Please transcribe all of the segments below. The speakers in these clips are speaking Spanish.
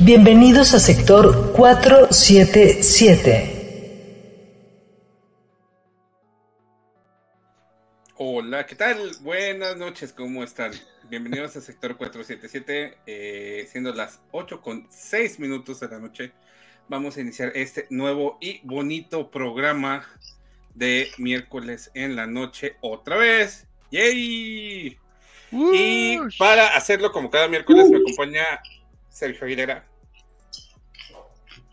Bienvenidos a sector 477. Hola, ¿qué tal? Buenas noches, ¿cómo están? Bienvenidos a sector 477, eh, siendo las 8 con 6 minutos de la noche. Vamos a iniciar este nuevo y bonito programa de miércoles en la noche otra vez. ¡Yay! Y para hacerlo como cada miércoles me acompaña Sergio Aguilera.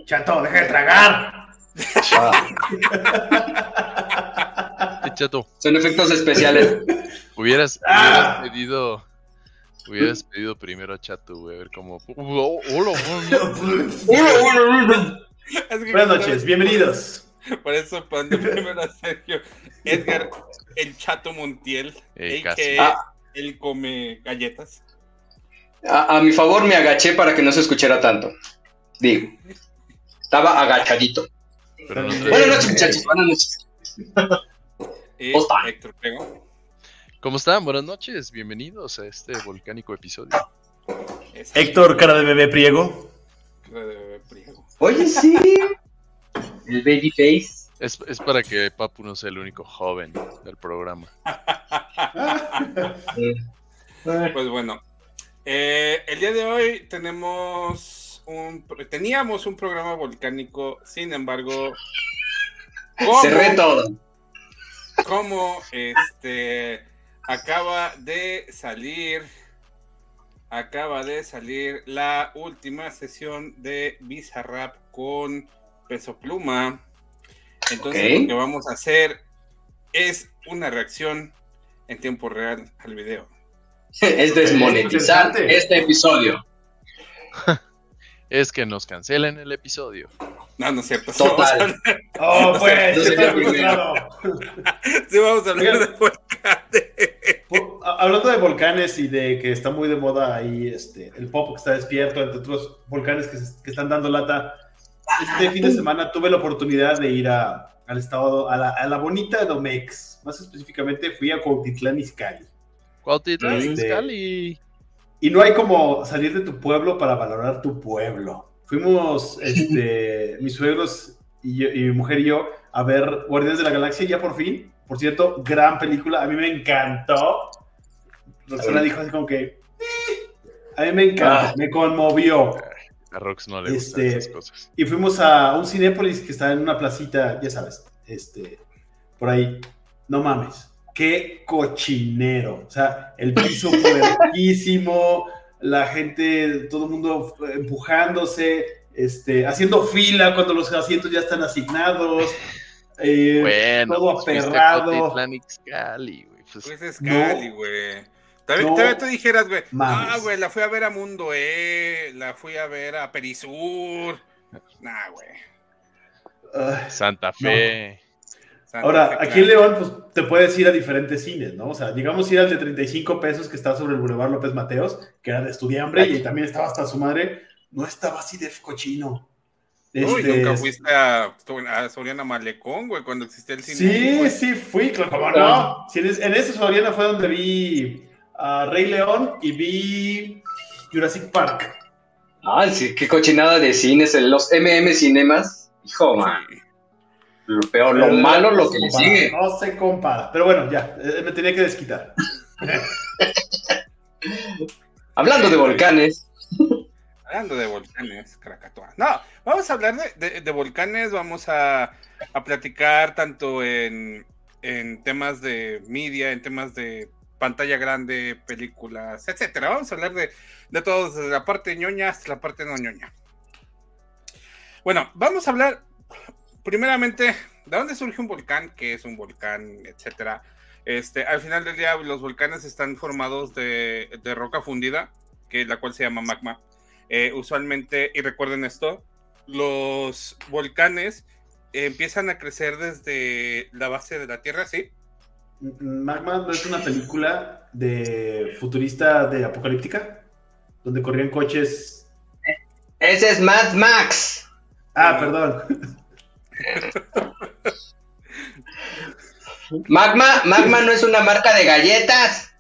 Chato, deja de tragar. Chato. Son efectos especiales. Hubieras, Ah. hubieras pedido. Hubieras pedido primero a Chato, güey, a ver cómo. Oh, hola, Es que Buenas noches, bienvenidos. Por eso pondré primero a Sergio. Edgar, el chato Montiel, Eh, a.k.a. casi. Ah. él come galletas. A, a mi favor me agaché para que no se escuchara tanto. Digo, estaba agachadito. Pero no Buenas noches, muchachos. Buenas noches. Héctor Prego. ¿Cómo están? Buenas noches, bienvenidos a este volcánico episodio. Es- Héctor, cara de bebé priego. Eh, Priego. Oye, sí. El babyface. Es, es para que Papu no sea el único joven del programa. Pues bueno, eh, el día de hoy tenemos un, teníamos un programa volcánico, sin embargo, como, Cerré todo. como este acaba de salir, acaba de salir la última sesión de Bizarrap con Peso Pluma. Entonces lo que vamos a hacer es una reacción en tiempo real al video. Es desmonetizar este episodio. Es que nos cancelen el episodio. No, no es cierto. sí Total. vamos a hablar- Oh, pues. Sí, vamos a hablar Oigan. de volcanes. Hablando de volcanes y de que está muy de moda ahí este, el pop que está despierto, entre otros volcanes que, se- que están dando lata. Este fin de semana tuve la oportunidad de ir a- al estado, a la, a la bonita Domex. Más específicamente fui a Cuautitlán Izcalli. Cuautitlán Este- Izcalli. Y no hay como salir de tu pueblo para valorar tu pueblo. Fuimos, este, mis suegros y, yo- y mi mujer y yo a ver Guardianes de la Galaxia ya por fin. Por cierto, gran película. A mí me encantó. Roxana dijo así como que... "Eh". A mí me encantó, Ah. me conmovió. A Rox no le gustan Este- esas cosas. Y fuimos a un Cinépolis que está en una placita, ya sabes, este, por ahí. No mames, qué cochinero. O sea, el piso puerquísimo, la gente, todo el mundo empujándose, este, haciendo fila cuando los asientos ya están asignados. eh, Bueno, todo pues aperrado. Pues, Pues es. Cali, güey. También, No. también tú dijeras, güey, ah, güey, la fui a ver a Mundo E, la fui a ver a Perisur. Nah, güey. ah, Santa Fe. Ahora, aquí en. León, pues te puedes ir a diferentes cines, ¿no? O sea, digamos ir al de 35 pesos que está sobre el Boulevard López Mateos, que era de estudiambre y también estaba hasta su madre. No estaba así de cochino. Uy, Este, nunca fuiste a, a Soriana Malecón, güey, cuando existía el cine. Sí, güey. sí, fui, claro, ¿cómo no? Sí, en, es- en ese Soriana fue donde vi a Rey León y vi Jurassic Park. Ah, sí, qué cochinada de cines. Los MM Cinemas. Hijo, man. Sí. Lo peor, lo Pero malo, no lo se que le compara, sigue. No se compara. Pero bueno, ya, eh, me tenía que desquitar. Hablando de volcanes. Hablando de volcanes, Krakatoa. No, vamos a hablar de, de- de volcanes, vamos a, a platicar tanto en, en temas de media, en temas de pantalla grande, películas, etcétera. Vamos a hablar de, de todo, desde la parte ñoña hasta la parte no ñoña. Bueno, vamos a hablar primeramente de dónde surge un volcán, qué es un volcán, etcétera. Este, al final del día, los volcanes están formados de, de roca fundida, que la cual se llama magma. Eh, usualmente, y recuerden esto, los volcanes empiezan a crecer desde la base de la Tierra, ¿sí? Magma no es una película de futurista de apocalíptica, donde corrían coches. Ese es Mad Max. Ah, perdón. Magma, Magma no es una marca de galletas.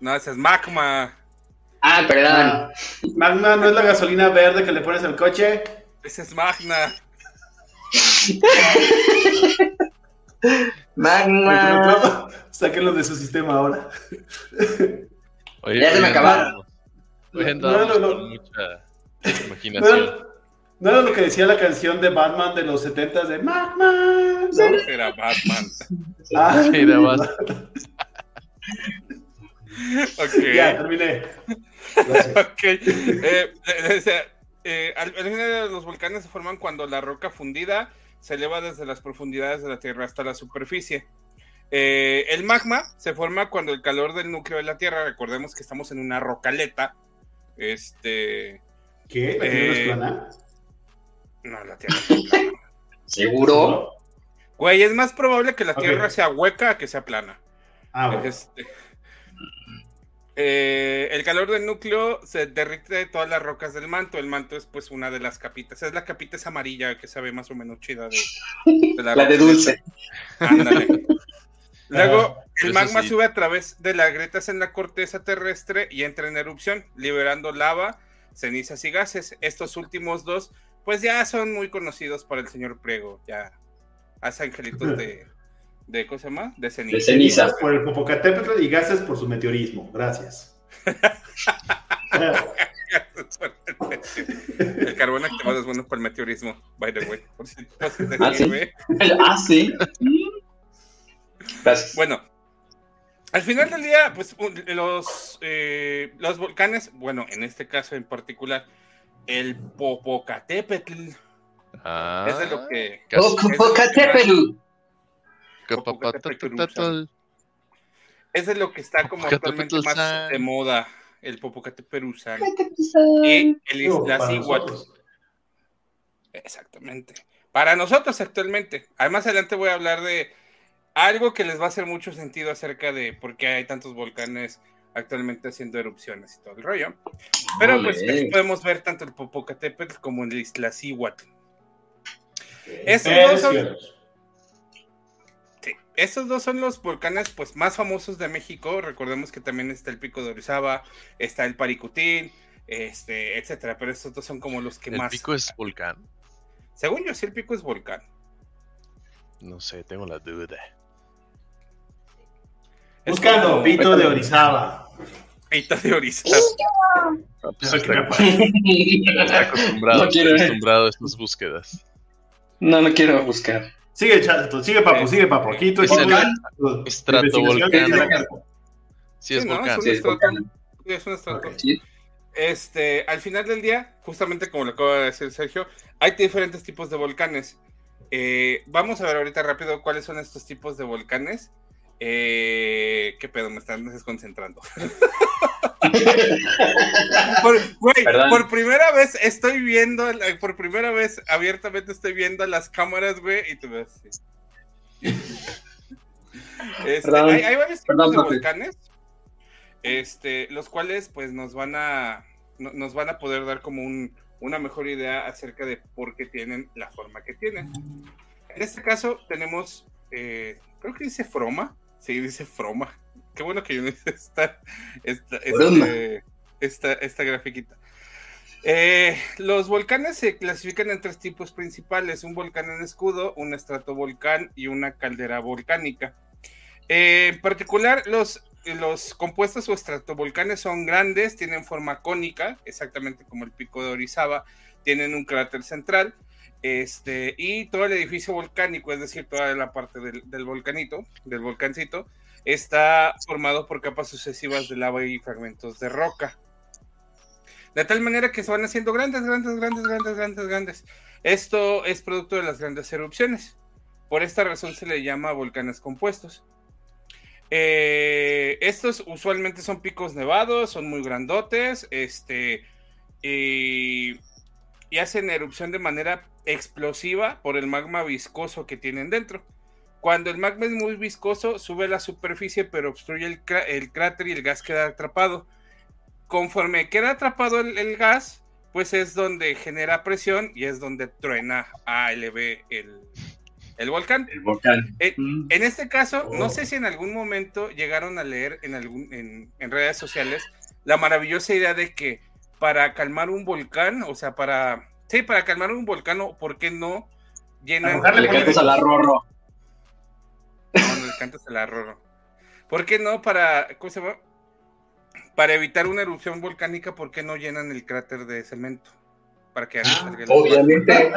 No, ese es Magma. Ah, perdón. Ah, Magma no es la gasolina verde que le pones al coche. Ese es Magna. Magma. Sáquenlo de su sistema ahora. Oye, Ya se me acabaron. No, no, no. mucha ¿No imaginación. No era lo que decía la canción de Batman de los 70 de Magma? ¿no? Era Batman. Ah, Sí, era Batman. Ok. Ya, terminé. Ok. Eh, eh, o sea, eh, al, al final los volcanes se forman cuando la roca fundida se eleva desde las profundidades de la Tierra hasta la superficie. Eh, el magma se forma cuando el calor del núcleo de la Tierra, recordemos que estamos en una rocaleta. Este. ¿Qué? ¿La Tierra es Eh, plana? No, la Tierra. no es plana. ¿Seguro? Güey, es más probable que la. Tierra sea hueca a que sea plana. Ah, bueno. Este, eh, el calor del núcleo se derrite de todas las rocas del manto. El manto es pues una de las capitas. Es la capita esa amarilla que sabe más o menos chida de, de La de dulce. Ándale. Luego, el Eso magma sí. sube a través de las grietas en la corteza terrestre y entra en erupción, liberando lava, cenizas y gases. Estos últimos dos, pues ya son muy conocidos para el señor Priego. Ya hace angelitos de, de ¿cómo se llama? De ceniza. De ceniza. Cenizas por el Popocatépetl y gases por su meteorismo. Gracias. El carbón activado es bueno para el meteorismo, by the way. Por si, por si te Ah, ¿sí? Ah, sí. Gracias. Bueno, al final del día, pues los, eh, los volcanes, bueno, en este caso en particular, el Popocatépetl Ah, es de lo que. Popocatépetl. Popocatépetl. Es de lo que está como actualmente más de moda, el Popocatépetl-san. Y el. Exactamente. Para nosotros actualmente. Además, adelante voy a hablar de algo que les va a hacer mucho sentido acerca de por qué hay tantos volcanes actualmente haciendo erupciones y todo el rollo. Pero pues aquí podemos ver tanto el Popocatépetl como el Isla Cihuatl. Es Esos dos son-. Sí, estos dos son los volcanes pues más famosos de México. Recordemos que también está el Pico de Orizaba, está el Paricutín, este, etcétera. Pero estos dos son como los que ¿El más. pico es volcán? Según yo, sí, el pico es volcán. No sé, tengo la duda. Es Buscando Pito de Orizaba. Pito de Orizaba. Pues está, está acostumbrado, No quiero está ver. acostumbrado a estas búsquedas. No, no quiero buscar. Sigue, chato, sigue, papo, sigue, papo. Aquí tu Es investigación. Sí, es Sí, ¿no? volcán. un Sí, es estrato. volcán. Sí, es un estrato. Este, al final del día, justamente como lo acaba de decir Sergio, hay diferentes tipos de volcanes. Eh, vamos a ver ahorita rápido cuáles son estos tipos de volcanes. Eh, ¿Qué pedo? Me están desconcentrando. por, primera vez estoy viendo, por primera vez abiertamente estoy viendo las cámaras, güey, y tú ves. sí. Este, Perdón. hay, hay varios tipos Perdón, de volcanes, este, los cuales pues nos van a, no- nos van a poder dar como un, una mejor idea acerca de por qué tienen la forma que tienen. En este caso tenemos, eh, creo que dice Froma, sí, dice Froma. Qué bueno que yo no hice esta, esta, este- esta, esta grafiquita. Eh, los volcanes se clasifican en tres tipos principales: un volcán en escudo, un estratovolcán y una caldera volcánica. Eh, en particular, los, los compuestos o estratovolcanes son grandes, tienen forma cónica, exactamente como el pico de Orizaba, tienen un cráter central, este, y todo el edificio volcánico, es decir, toda la parte del, del volcanito, del volcancito, está formado por capas sucesivas de lava y fragmentos de roca. De tal manera que se van haciendo grandes, grandes, grandes, grandes, grandes, grandes. Esto es producto de las grandes erupciones. Por esta razón se le llama volcanes compuestos. Eh, estos usualmente son picos nevados, son muy grandotes, este, y, y hacen erupción de manera explosiva por el magma viscoso que tienen dentro. Cuando el magma es muy viscoso, sube a la superficie, pero obstruye el, crá- el cráter y el gas queda atrapado. Conforme queda atrapado el, el gas, pues es donde genera presión y es donde truena ALB el, el volcán. El volcán. Eh, Mm. En este caso, no Oh. sé si en algún momento llegaron a leer en, algún, en, en redes sociales la maravillosa idea de que para calmar un volcán, o sea, para... Sí, para calmar un volcán, ¿por qué no llenan... Arrojarle Le cantas a la Rorro. No, le cantas el arroro. ¿Por qué no para... ¿Cómo se llama? Para evitar una erupción volcánica, ¿por qué no llenan el cráter de cemento? Para que el- Obviamente.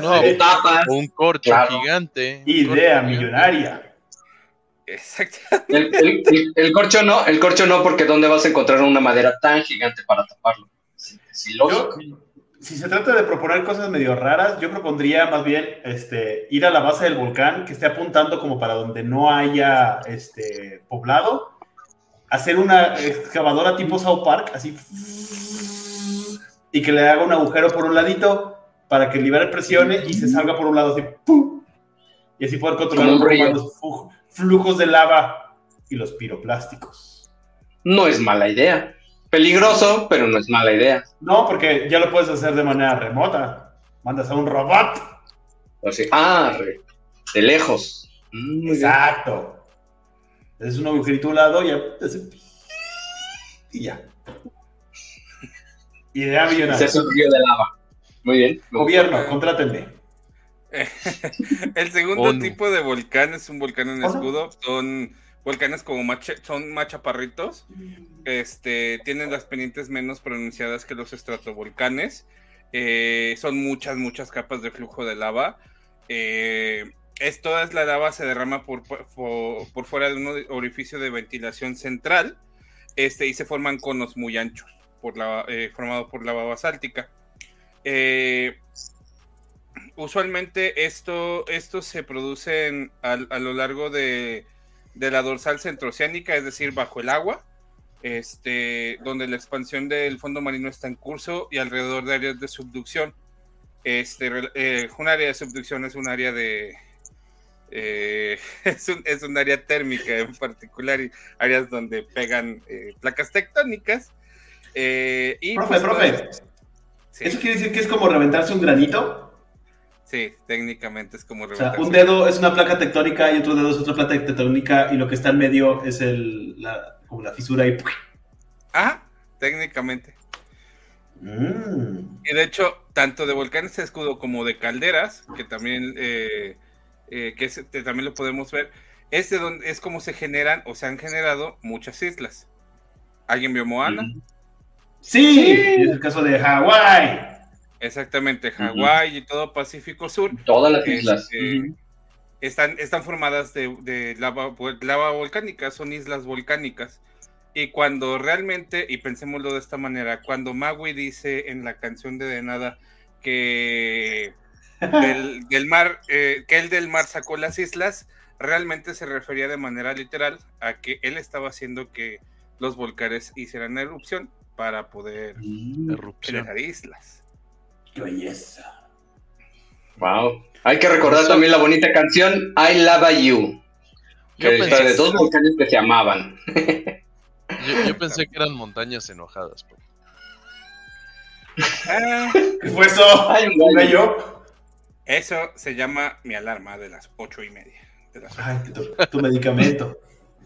No, tapas. un corcho Claro. gigante. Idea corcho gigante. millonaria. Exacto. El, el- el- el corcho no, el corcho no, porque ¿dónde vas a encontrar una madera tan gigante para taparlo? Sí, sí, lógico. Yo, si se trata de proponer cosas medio raras, yo propondría más bien este, ir a la base del volcán que esté apuntando como para donde no haya este, poblado, hacer una excavadora tipo South Park, así, y que le haga un agujero por un ladito para que libere presiones y se salga por un lado así, ¡pum! y así poder controlar los flujos de lava y los piroplásticos. No es mala idea. Peligroso, pero no es mala idea. No, porque ya lo puedes hacer de manera remota. Mandas a un robot. O sea, ah, re- de lejos. Mm. Exacto. Es un agujerito a un lado y ya. Y ya. Idea Se millonaria. hace un río de lava. Muy bien. Gobierno, contrátenme. El segundo ONU. tipo de volcán es un volcán en escudo. Son volcanes como son más chaparritos. Este, tienen las pendientes menos pronunciadas que los estratovolcanes. Eh, son muchas, muchas capas de flujo de lava. Eh, es toda la lava se derrama por, por, fuera de un orificio de ventilación central. Este, y se forman conos muy anchos, por la, eh, formado por lava basáltica. Usualmente esto, esto se produce en- al- a, lo largo de, de la dorsal centroceánica, es decir, bajo el agua, este, donde la expansión del fondo marino está en curso y alrededor de áreas de subducción. Este, eh, un área de subducción es un área de... eh, es, un, es un área térmica en particular y áreas donde pegan eh, placas tectónicas. eh, y Profe, pues, profe. Sí. ¿Eso quiere decir que es como reventarse un granito? Sí, técnicamente es como O sea, un dedo es una placa tectónica y otro dedo es otra placa tectónica y lo que está en medio es el, la, como la fisura y... Ah, técnicamente. Mm. Y de hecho, tanto de volcanes de escudo como de calderas, que también, eh, eh, que es- que también lo podemos ver, es, de donde, es como se generan o se han generado muchas islas. ¿Alguien vio Moana? Mm. Sí, Sí. y es el caso de Hawái. Exactamente, Hawái y todo Pacífico Sur. Todas las Este, islas. Están, están formadas de, de lava, lava volcánica, son islas volcánicas. Y cuando realmente, y pensémoslo de esta manera, cuando Maui dice en la canción de De Nada que del, del mar, eh, que él del mar sacó las islas, realmente se refería de manera literal a que él estaba haciendo que los volcanes hicieran erupción para poder Mm. Erupción. generar islas. ¡Qué belleza! Wow. Hay que recordar también la bonita canción I Love You. Yo Que está pensé, de dos volcanes que se amaban. yo, yo pensé que eran montañas enojadas. pues. Ah, ¿Qué fue eso? Hay un ¿Un gallo. eso se llama mi alarma de las ocho y media. de las Ay, tu, tu medicamento.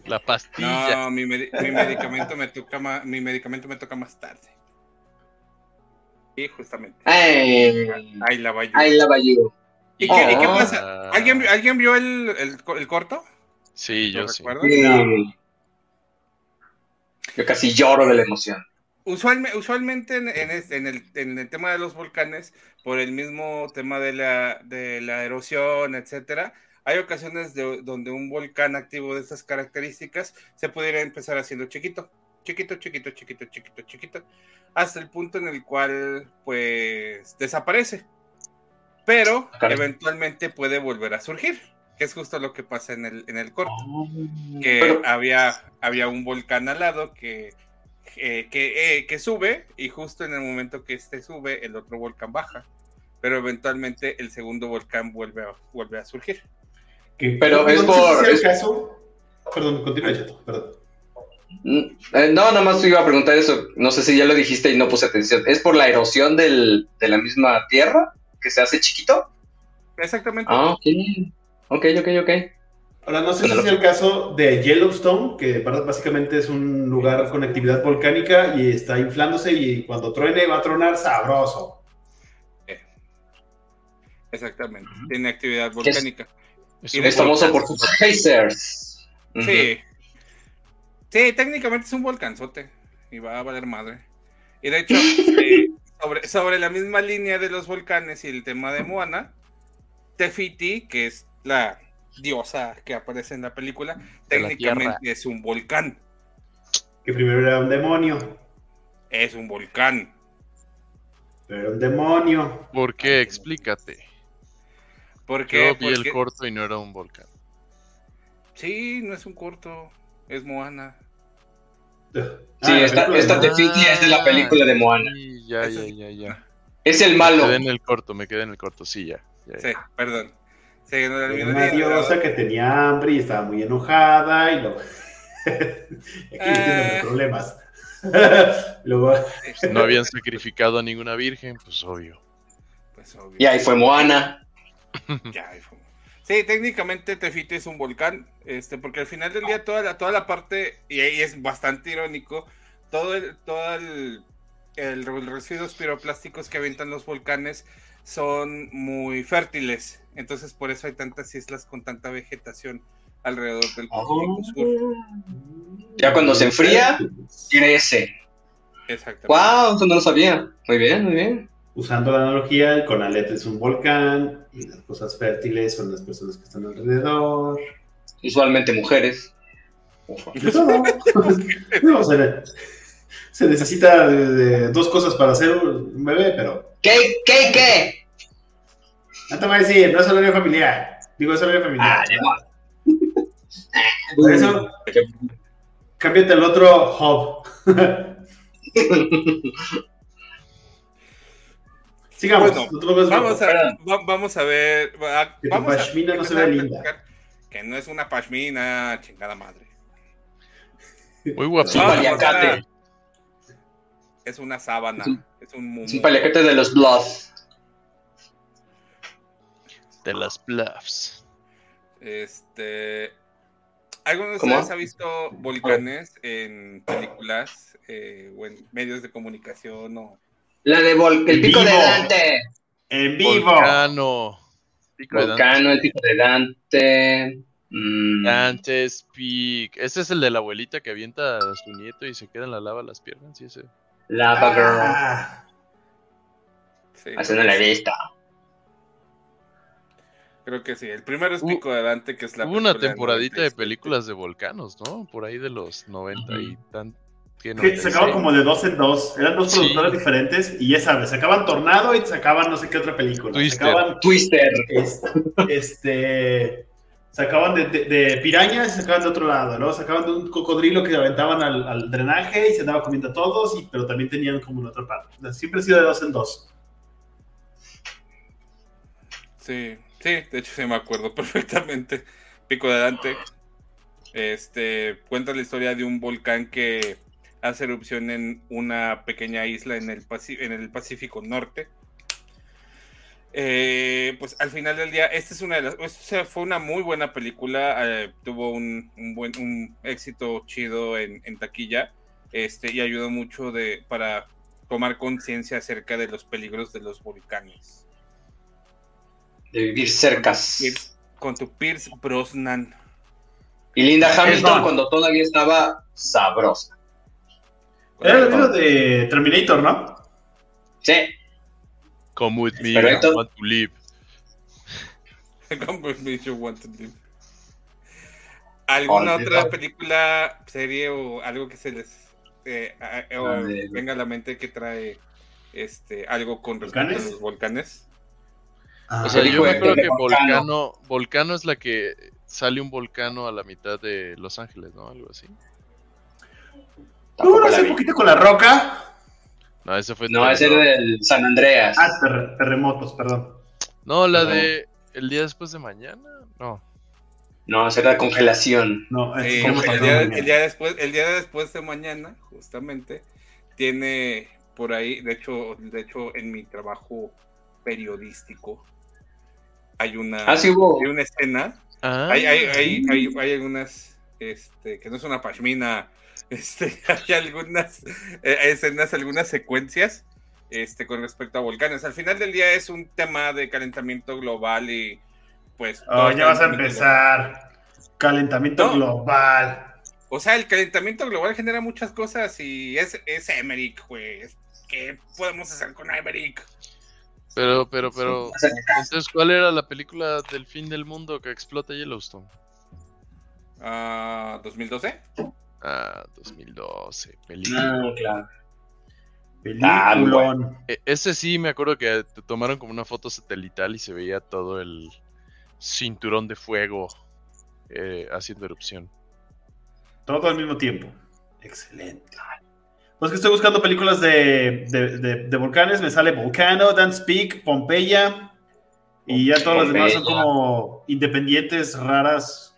La pastilla. No, mi medicamento me toca más, mi medicamento me toca más tarde. Justamente. Ay, Ahí la va yo. I Love You. ¿Y qué, y qué Oh. pasa? ¿Alguien, ¿Alguien vio el, el, co- el corto? Sí, ¿Lo yo sí. Yo casi lloro de la emoción. Usualme- usualmente en, en este- en el, en el tema de los volcanes, por el mismo tema de la, de la erosión, etcétera, hay ocasiones de- donde un volcán activo de estas características se pudiera empezar haciendo chiquito, chiquito, chiquito, chiquito, chiquito, chiquito, hasta el punto en el cual, pues, desaparece. Pero Caray. eventualmente puede volver a surgir, que es justo lo que pasa en el, en el corto. que Pero- había, había un volcán al lado que eh, que, eh, que sube y justo en el momento que este sube, el otro volcán baja. Pero eventualmente el segundo volcán vuelve a, vuelve a surgir. Que- Pero es por- es- caso. Perdón, continúa, Cheto, perdón. Eh, no, nada más te iba a preguntar eso. No sé si ya lo dijiste y no puse atención. ¿Es por la erosión del, de la misma tierra que se hace chiquito? Exactamente. Ah, ok. Ok, ok, ok. Ahora, no sé si es el caso de Yellowstone, que básicamente es un lugar con actividad volcánica y está inflándose y cuando truene va a tronar sabroso. Exactamente. Tiene actividad volcánica. Es Es famoso por sus geysers. Sí. Sí, técnicamente es un volcanzote. Y va a valer madre. Y de hecho, eh, sobre, sobre la misma línea de los volcanes y el tema de Moana, Tefiti, que es la diosa que aparece en la película, De la técnicamente es un volcán. Que primero era un demonio, Es un volcán. pero un demonio. ¿Por qué? Explícate. ¿Por qué? Yo vi el Porque- corto y no era un volcán. Sí, no es un corto. Es Moana. Sí, Ah, esta, esta es de la película de Moana. Sí, ya, ya, es- ya, ya. Es el Me malo. quedé en el corto, me quedé en el corto, sí, ya. ya, ya. Sí, perdón. Sí, no era una diosa que tenía hambre y estaba muy enojada y luego... Aquí Eh. tiene problemas. luego... No habían sacrificado a ninguna virgen, pues obvio. Pues obvio. Y ahí fue Moana. Ya, ahí fue. Sí, técnicamente Tefiti es un volcán, este, porque al final del día toda la, toda la parte, y ahí es bastante irónico, todo el, todo el, residuos piroplásticos que avientan los volcanes son muy fértiles, entonces por eso hay tantas islas con tanta vegetación alrededor del Pacífico Sur. Ya cuando se enfría, crece. Exactamente. ¡Wow! Eso no lo sabía. Muy bien, muy bien. Usando la analogía, el Conalet es un volcán y las cosas fértiles son las personas que están alrededor. Usualmente mujeres. Ufa. Todo. No, se, se necesita de, de dos cosas para hacer un bebé, pero ¿Qué? ¿Qué? ¿Qué? no te voy a decir, no es horario familiar. Digo, es horario familiar. Ah, va. Por eso, cámbiate el otro hub. Sigamos. Bueno, pongas Vamos a, va- vamos a ver. va- Que tu vamos a pashmina no se a linda. Que no es una pashmina, chingada madre. Muy guapo. Paliacate. a- Es una sábana. Es un- Es un paliacate de los Blood. De las bluffs. Este. ¿Alguno de ustedes ha visto volcanes en películas eh, o en medios de comunicación o La de Vol el pico de. Dante. En vivo. Volcano. Pico de Dante. Volcano, el pico de Dante. Mm, Dante's Peak. Ese es el de la abuelita que avienta a su nieto y se queda en la lava las piernas. Sí, ese. Lava Girl. Ah, sí, Así no la he visto. Creo que sí. El primero es Hubo- Pico de Dante, que es la Hubo una temporadita de 97. películas de volcanos, ¿no? Por ahí de los 90 y tan. ¿Qué, que te 96? sacaban como de dos en dos. Eran dos Sí. productores diferentes y ya sabes, sacaban Tornado y te sacaban no sé qué otra película. Twister. Sacaban Twister. es- este sacaban de, de, de pirañas y sacaban de otro lado, ¿no? Sacaban de un cocodrilo que aventaban al, al drenaje y se andaba comiendo a todos, y, pero también tenían como una otra parte. O sea, Siempre ha sido de dos en dos. Sí, sí, de hecho sí me acuerdo perfectamente. Pico de Dante. Este cuenta la historia de un volcán que hace erupción en una pequeña isla en el, Paci- en el Pacífico Norte. Eh, pues al final del día, esta es una de las, o sea, fue una muy buena película, eh, tuvo un, un buen un éxito chido en, en taquilla, este, y ayudó mucho de, para tomar conciencia acerca de los peligros de los volcanes. De vivir cercas. Pierce- con tu Pierce Brosnan. Y Linda Hamilton cuando todavía estaba sabrosa. Era el libro de Terminator, ¿no? Sí. Come with me. I want to live. Come with me, you want to live. ¿Alguna Olvidado. otra película, serie o algo que se les eh, a- o A ver. venga a la mente que trae este algo con respecto ¿Volcanes? a los volcanes? Ah, O sea, dijo yo me acuerdo que Volcano. Volcano, Volcano es la que sale un volcano a la mitad de Los Ángeles, ¿no? Algo así. ¿No hubo hace poquito con la roca? No, ese fue. No, ese era del San Andreas. Ah, ter- terremotos, perdón. No, la No. de. El día después de mañana. No. No, ese era congelación. No, Eh, este, ¿cómo el, día, mañana? el día después, el día después de mañana, justamente, tiene por ahí, de hecho, de hecho, en mi trabajo periodístico, hay una, Ah, sí hubo. hay una escena, Ah, hay, hay, hay, hay, hay algunas, este, que no es una pashmina, este, hay algunas eh, escenas, algunas secuencias, este, con respecto a volcanes. Al final del día es un tema de calentamiento global y, pues. Oh, ya vas a empezar. Calentamiento No. global. O sea, el calentamiento global genera muchas cosas y es, es Emmerich, güey. ¿Qué podemos hacer con Emmerich? Pero, pero, pero. Entonces, ¿cuál era la película del fin del mundo que explota Yellowstone? Ah, ¿2012? Ah, 2012. Película. Ah, claro. Peliculón. E- Ese sí me acuerdo que te tomaron como una foto satelital y se veía todo el cinturón de fuego eh, haciendo erupción. Todo al mismo tiempo. Excelente. Pues que estoy buscando películas de, de- de- de volcanes. Me sale Volcano, Dance Peak, Pompeya. Y ya todas las demás son Pompeya. como independientes, raras.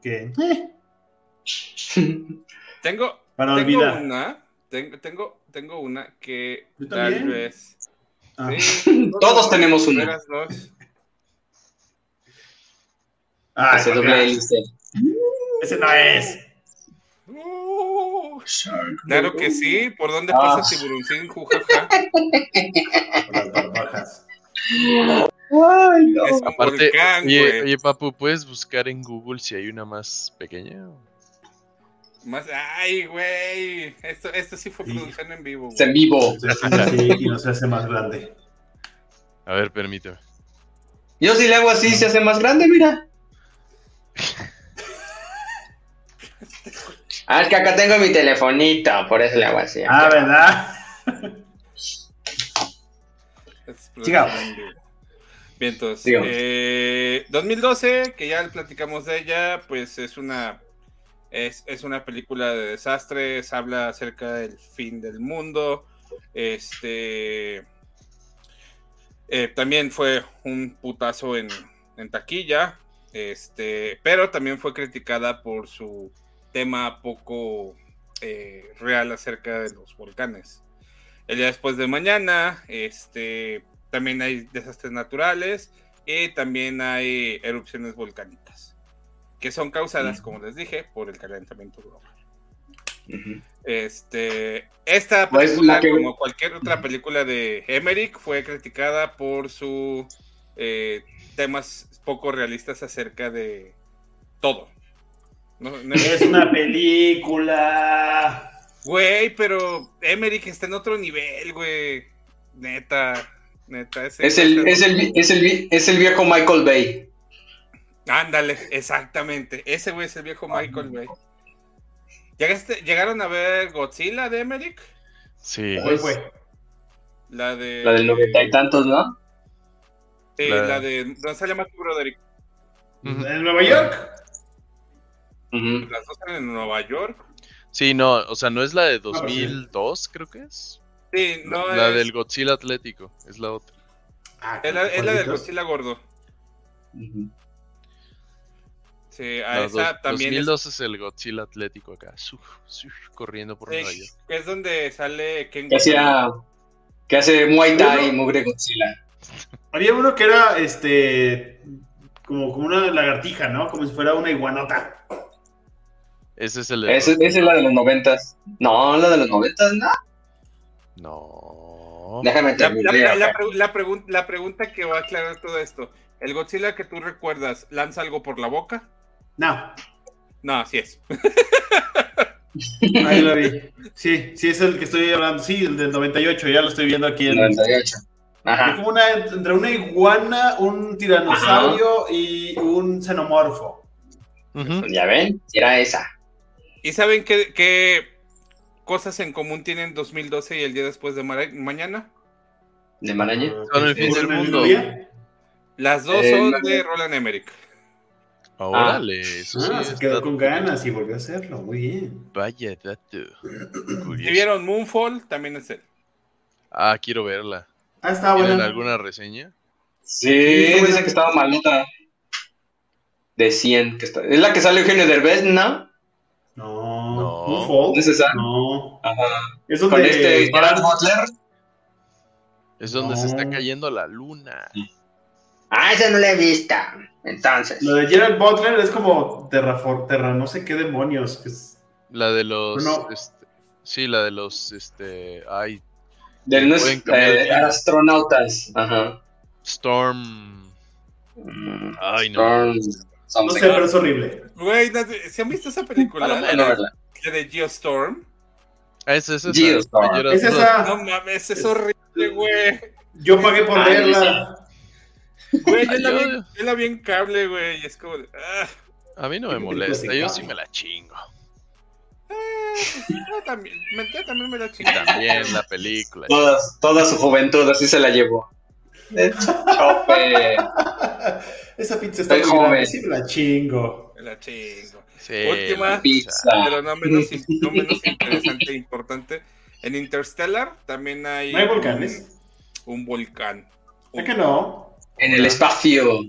Que. eh, Tengo, para tengo olvidar. una. Tengo, tengo, tengo una que Yo tal también. vez. Ah. Sí, Todos tenemos una. dos. Ay, Ese ¿por doble hélice. Ese no es. Uh, claro que sí. ¿Por dónde Ah. pasa Tiburoncín? Jujaja. Por las barbajas. Ay, no. Es un Aparte, volcán, oye, güey. oye, Papu, ¿puedes buscar en Google si hay una más pequeña? Más, ay, güey. Esto, esto sí fue Sí. producción en vivo. Es en vivo. Y no se hace más grande. A ver, permíteme. Yo si le hago así, se hace más grande, mira. Ah, es que acá tengo mi telefonito, por eso le hago así. Ah, ¿verdad? Sigamos. Bien, entonces, Sigamos. eh, 2012, que ya platicamos de ella, pues es una es, una película de desastres, habla acerca del fin del mundo. Este eh, también fue un putazo en, en taquilla. Este, pero también fue criticada por su tema poco eh, real acerca de los volcanes. El día después de mañana, este, también hay desastres naturales y también hay erupciones volcánicas, que son causadas, como les dije, por el calentamiento global. Ujú. Este, esta Pues, película, que- como cualquier otra película de Emmerich, fue criticada por sus temas poco realistas acerca de todo. No- no- Es una película. Güey, pero Emmerich está en otro nivel, güey. Neta, neta. ese- Es el, es, el, es, el, es el viejo Michael Bay. Ándale, exactamente. Ese güey es el viejo Michael, güey. ¿Llegaste- ¿Llegaron a ver Godzilla de Emmerich? Sí. ¿Cuál fue? La de. La del noventa y tantos, ¿no? Sí, La- la de. ¿Dónde sale Matthew Broderick? Ujú. ¿En Nueva York? Las dos salen en Nueva York. Sí, no, o sea, no es la de 2002, creo que es. Sí, no la es. del Godzilla Atlético, es la otra. Ah, Es la, es la del. Godzilla gordo. Ujú. Sí, a No, esa dos- también. es- 2002 es, el Godzilla Atlético acá, suf, suf, corriendo por sí, Nueva York. que es donde sale Ken Que hacía. Que hace Muay Thai mugre Godzilla. Había uno que era este. Como, como una lagartija, ¿no? Como si fuera una iguanota. Ese es el de Esa esa es la de los noventas. No, la de los noventas, no. No. Déjame La, terminar. la- la pre- la pregun- la pregunta que va a aclarar todo esto: ¿el Godzilla que tú recuerdas lanza algo por la boca? No, No, así es. ahí lo vi. Sí, sí, es el que estoy hablando. Sí, el del 98, ya lo estoy viendo aquí en. 98. Es Ajá. como una, entre una iguana, un tiranosaurio y un xenomorfo. Ujú. Ya ven, era esa. ¿Y saben qué, qué cosas en común tienen 2012 y el día después de mara- mañana? De Maraña. Son el fin del ¿En el mundo. Las dos Eh, son de Roland Emmerich. Órale, eso sí Ah, se quedó con ganas y volvió a hacerlo. Muy bien. Vaya dato. Si vieron Moonfall, también es él. Ah, quiero verla. Ah, está ¿Tienen buena. alguna reseña? Sí, dice que estaba malita. De 100. Que está... Es la que sale Eugenio Derbez, ¿no? No. No. ¿Un Fall? ¿No es esa? No. Ajá. Es Con donde. este Gerard Butler. Es donde se está cayendo la luna. Ah, esa no la he visto. Entonces. Lo de Gerald Butler es como Terra, Terra no sé qué demonios. es- La de los. No. este, sí, la de los. Este. Ay. No es, cambiar eh, astronautas. Ajá. Storm. Mm, Ay, no. Storm No something. sé, pero es horrible. Güey, ¿no ¿se han visto esa película? Vale la pena verla. La de Geostorm. Ah, esa es esa. Geostorm. Es esa. No mames, es horrible, güey. Yo pagué por verla. Güey, yo la, Yo- vi, yo la vi en cable, güey. y Es como. de, ah, A mí no me molesta, yo sí me la chingo. yo también, me, yo también me la chingo. también la película. Toda, toda su juventud así se la llevó. De chope. Esa pizza está Estoy muy joven. sí me la chingo. Me la chingo. Sí, Última. la Pizza. Pero no menos, no menos interesante e importante. En Interstellar también hay. ¿No hay volcanes? Un, un volcán. ¿Es Un- que no? En el espacio.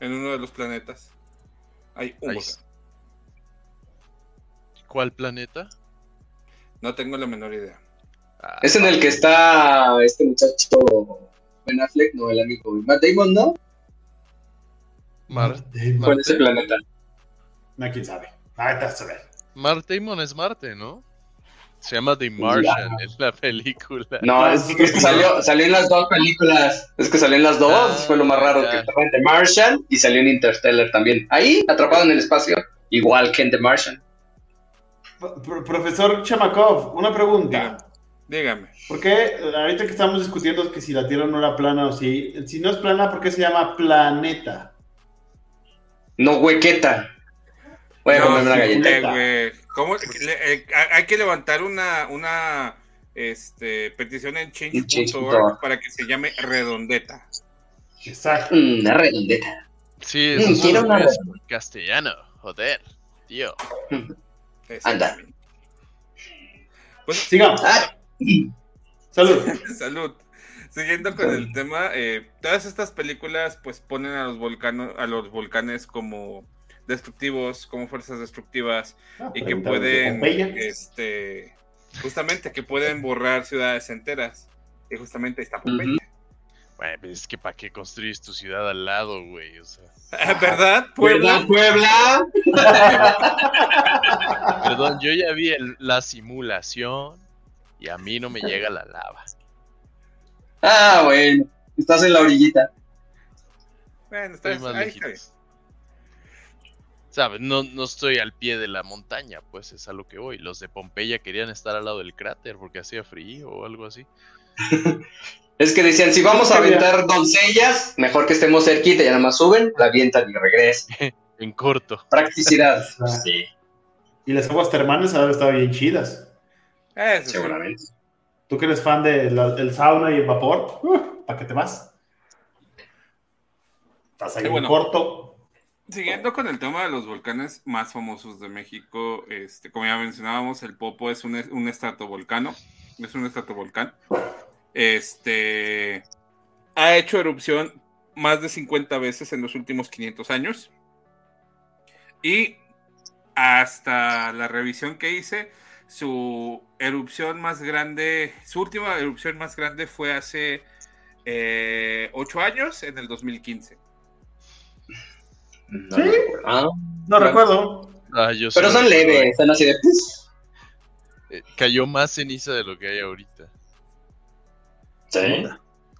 En uno de los planetas. Hay un volcán. ¿Cuál planeta? No tengo la menor idea. Ah, Es en el que está este muchacho Ben Affleck, no, el amigo Matt Damon, ¿no? Mar- Fue en ese planeta. No, quién sabe. A ver. Mark Damon es Marte, ¿no? Se llama The Martian, es la película. No, Ah, es que salió, salió en las dos películas. Es que salió en las dos. Ah, fue lo más raro ya. que estaba en The Martian y salió en Interstellar también. Ahí, atrapado en el espacio. Igual que en The Martian. Pro- profesor Chamakov, una pregunta. Dígame. ¿Por qué, ahorita que estamos discutiendo que si la Tierra no era plana o si, si no es plana, ¿por qué se llama planeta? No huequeta. A No, una sí, galleta. Eh, eh, hay que levantar una, una este, petición en Change.org. change.org para que se llame redondeta. Exacto. Mm, Una redondeta. Sí, Mm, eso es quiero un una- castellano, joder, tío. Exactamente. Pues Sigamos. Ah, Salud. Salud. Siguiendo con el tema, eh, todas estas películas pues ponen a los volcanos, a los volcanes como destructivos, como fuerzas destructivas Ah, y que pueden, este, justamente que pueden borrar ciudades enteras. Y justamente ahí está Pompeya. Bueno, pues es que para qué construyes tu ciudad al lado, güey, o sea. ¿Verdad? ¿Verdad, Puebla. Puebla? Perdón, yo ya vi el- la simulación y a mí no me llega la lava. Ah, bueno. Estás en la orillita. Bueno, está, Estoy más ahí está bien. No, no estoy al pie de la montaña, pues es a lo que voy. Los de Pompeya querían estar al lado del cráter porque hacía frío o algo así. Es que decían, si vamos a aventar doncellas, mejor que estemos cerquita, ya nada más suben, la avientan y regresan. En corto. Practicidad. Sí, Y las aguas termales ahora están bien chidas. Eso sí. seguramente. Tú que eres fan del sauna y el vapor, ¿para qué te vas? Estás ahí en bueno. corto. Siguiendo con el tema de los volcanes más famosos de México, este, como ya mencionábamos, el Popo es un, estratovolcano, es un estratovolcán. Este ha hecho erupción más de 50 veces en los últimos 500 años. Y hasta la revisión que hice, su erupción más grande, su última erupción más grande fue hace 8 años, en el 2015. No ¿Sí? Ah, No Claro. recuerdo. Ah, yo pero sí son recuerdo, leves, son así de... pues, eh, cayó más ceniza de lo que hay ahorita. Sí.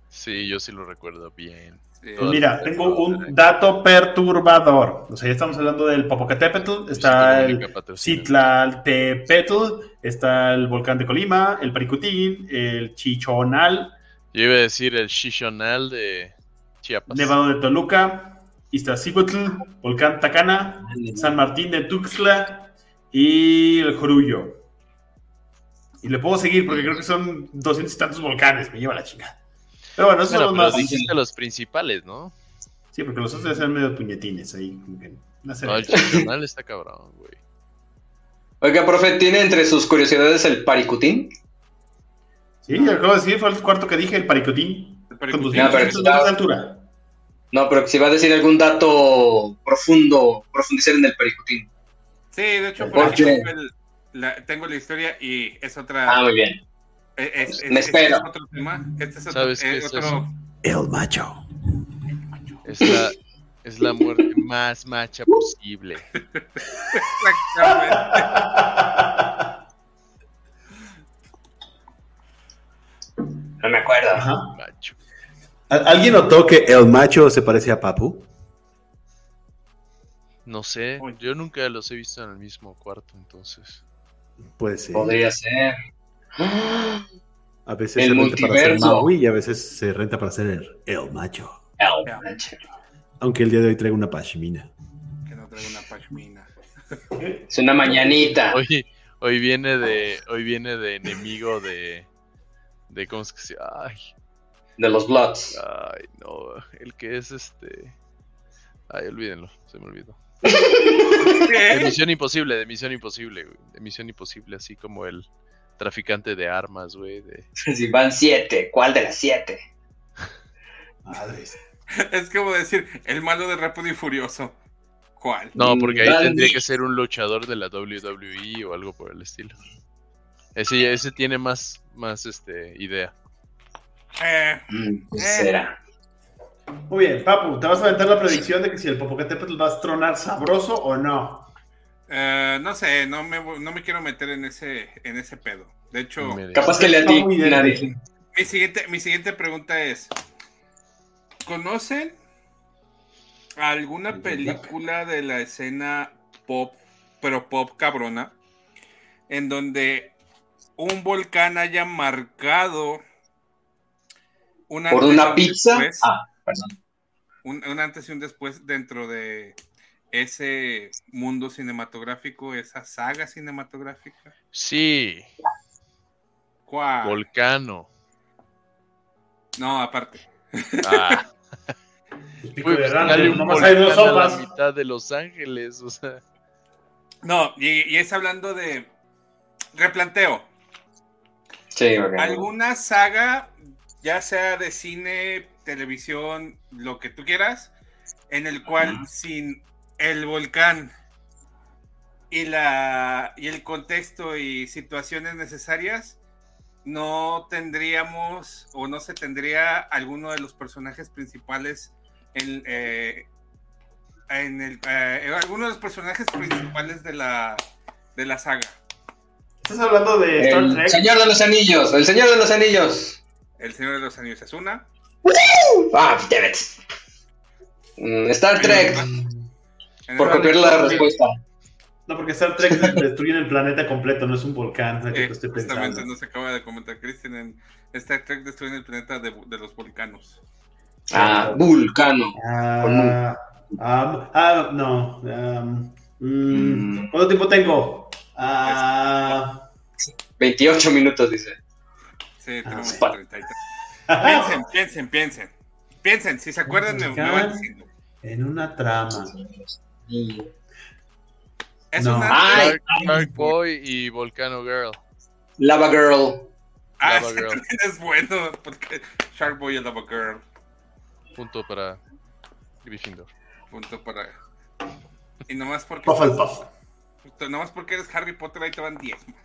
Sí, yo sí lo recuerdo bien. Todas Mira, tengo un dato perturbador. O sea, ya estamos hablando del Popocatépetl, está el. Citlaltepetl, está el volcán de Colima, el Paricutín, el Chichonal, Yo iba a decir el Shishonal de Chiapas. Nevado de Toluca, Iztaccíhuatl, volcán Tacana, San Martín de Tuxtla y el Jorullo. Y le puedo seguir porque creo que son 200 y tantos volcanes, me lleva la chingada. Pero bueno, esos Bueno, son los más. dijiste los principales, ¿no? Sí, porque los otros son medio puñetines ahí. No, el Chactanal está cabrón, güey. Oiga, profe, ¿tiene entre sus curiosidades el paricutín? Sí, acabo de decir, fue el cuarto que dije, el paricotín. El Con pero 1500 está- metros de altura. No, pero si va a decir algún dato profundo, profundizar en el paricutín. Sí, de hecho, por ¿Por aquí qué? tengo, el- la, tengo la historia y es otra. Ah, muy bien. es, es- es- me este espero. es otro tema. Este es otro, ¿Sabes qué eh, es otro- eso? El macho. Es la, es la muerte más macha posible. Exactamente. No me acuerdo. Ajá. Macho. ¿Al- ¿Alguien notó que el macho se parece a Papu? No sé, yo nunca los he visto en el mismo cuarto, entonces. Puede ser. Podría ser. A veces El se renta para ser. Maui y a veces se renta para ser el, macho. El macho. Aunque el día de hoy traigo una pashmina. Que no traigo una pashmina. Es una mañanita. Hoy, hoy viene de, hoy viene de enemigo de, de cómo es que se, ay, De los Bloods. ay, no, el que es este, ay, olvídenlo, se me olvidó. ¿Qué? De Misión Imposible, de Misión Imposible, güey, de Misión Imposible, así como el traficante de armas, güey, de, Si van siete, ¿cuál de las siete? Madres. Es como decir, el malo de Rápido y Furioso. ¿Cuál? no, porque ahí tendría que ser un luchador de la WWE o algo por el estilo. Ese, ese tiene más, más, este, idea. Eh, Mm, pues Eh. será. Muy bien, Papu, ¿te vas a aventar la predicción de que si el Popocatépetl va a tronar sabroso o no? eh, no sé, no me, no me quiero meter en ese, en ese pedo. De hecho, Capaz que le dije. mi siguiente, mi siguiente pregunta es: ¿Conocen alguna El película de la escena pop, pero pop cabrona, en donde un volcán haya marcado un ¿Por una un pizza? después? Ah, perdón. un, un antes y un después dentro de ese mundo cinematográfico, esa saga cinematográfica. Sí, ¿Cuál? Volcano. no, aparte. Ah, Pues pico güey, de grande, dale un nomás hay dos volcán a la mitad de Los Ángeles, o sea. No, y, y es hablando de replanteo. Sí, ok. ¿Alguna saga, ya sea de cine, televisión, lo que tú quieras, en el cual sin el volcán y la y el contexto y situaciones necesarias no tendríamos o no se tendría alguno de los personajes principales en, eh, en el eh, alguno de los personajes principales de la de la saga ¿Estás hablando de Star El Trek? Señor de los Anillos, el Señor de los Anillos. El Señor de los Anillos es una Ah, damn it. Mm, Star Trek, por copiar la respuesta. No, porque Star Trek destruye el planeta completo, no es un volcán, que Eh, estoy justamente pensando. nos acaba de comentar Christian en Star Trek destruyen el planeta de, de los volcanos. Ah, Vulcano. Ah, ah, ah, no. am, mm, Mm. ¿Cuánto tiempo tengo? Ah, 28 minutos, dice. Sí, Ah, tenemos pa- 30 y tantos. Piensen, piensen, piensen. Piensen, si se acuerdan, me, me van diciendo. en una trama. Es No. una. Ay. Shark, Shark Boy y Volcano Girl. Lava Girl. Ah, Lava Girl. es bueno, porque Shark Boy y Lava Girl. Punto para Gryffindor. Punto para. Y nomás porque. Pufflepuff. Nomás porque eres Harry Potter, ahí te van 10 más.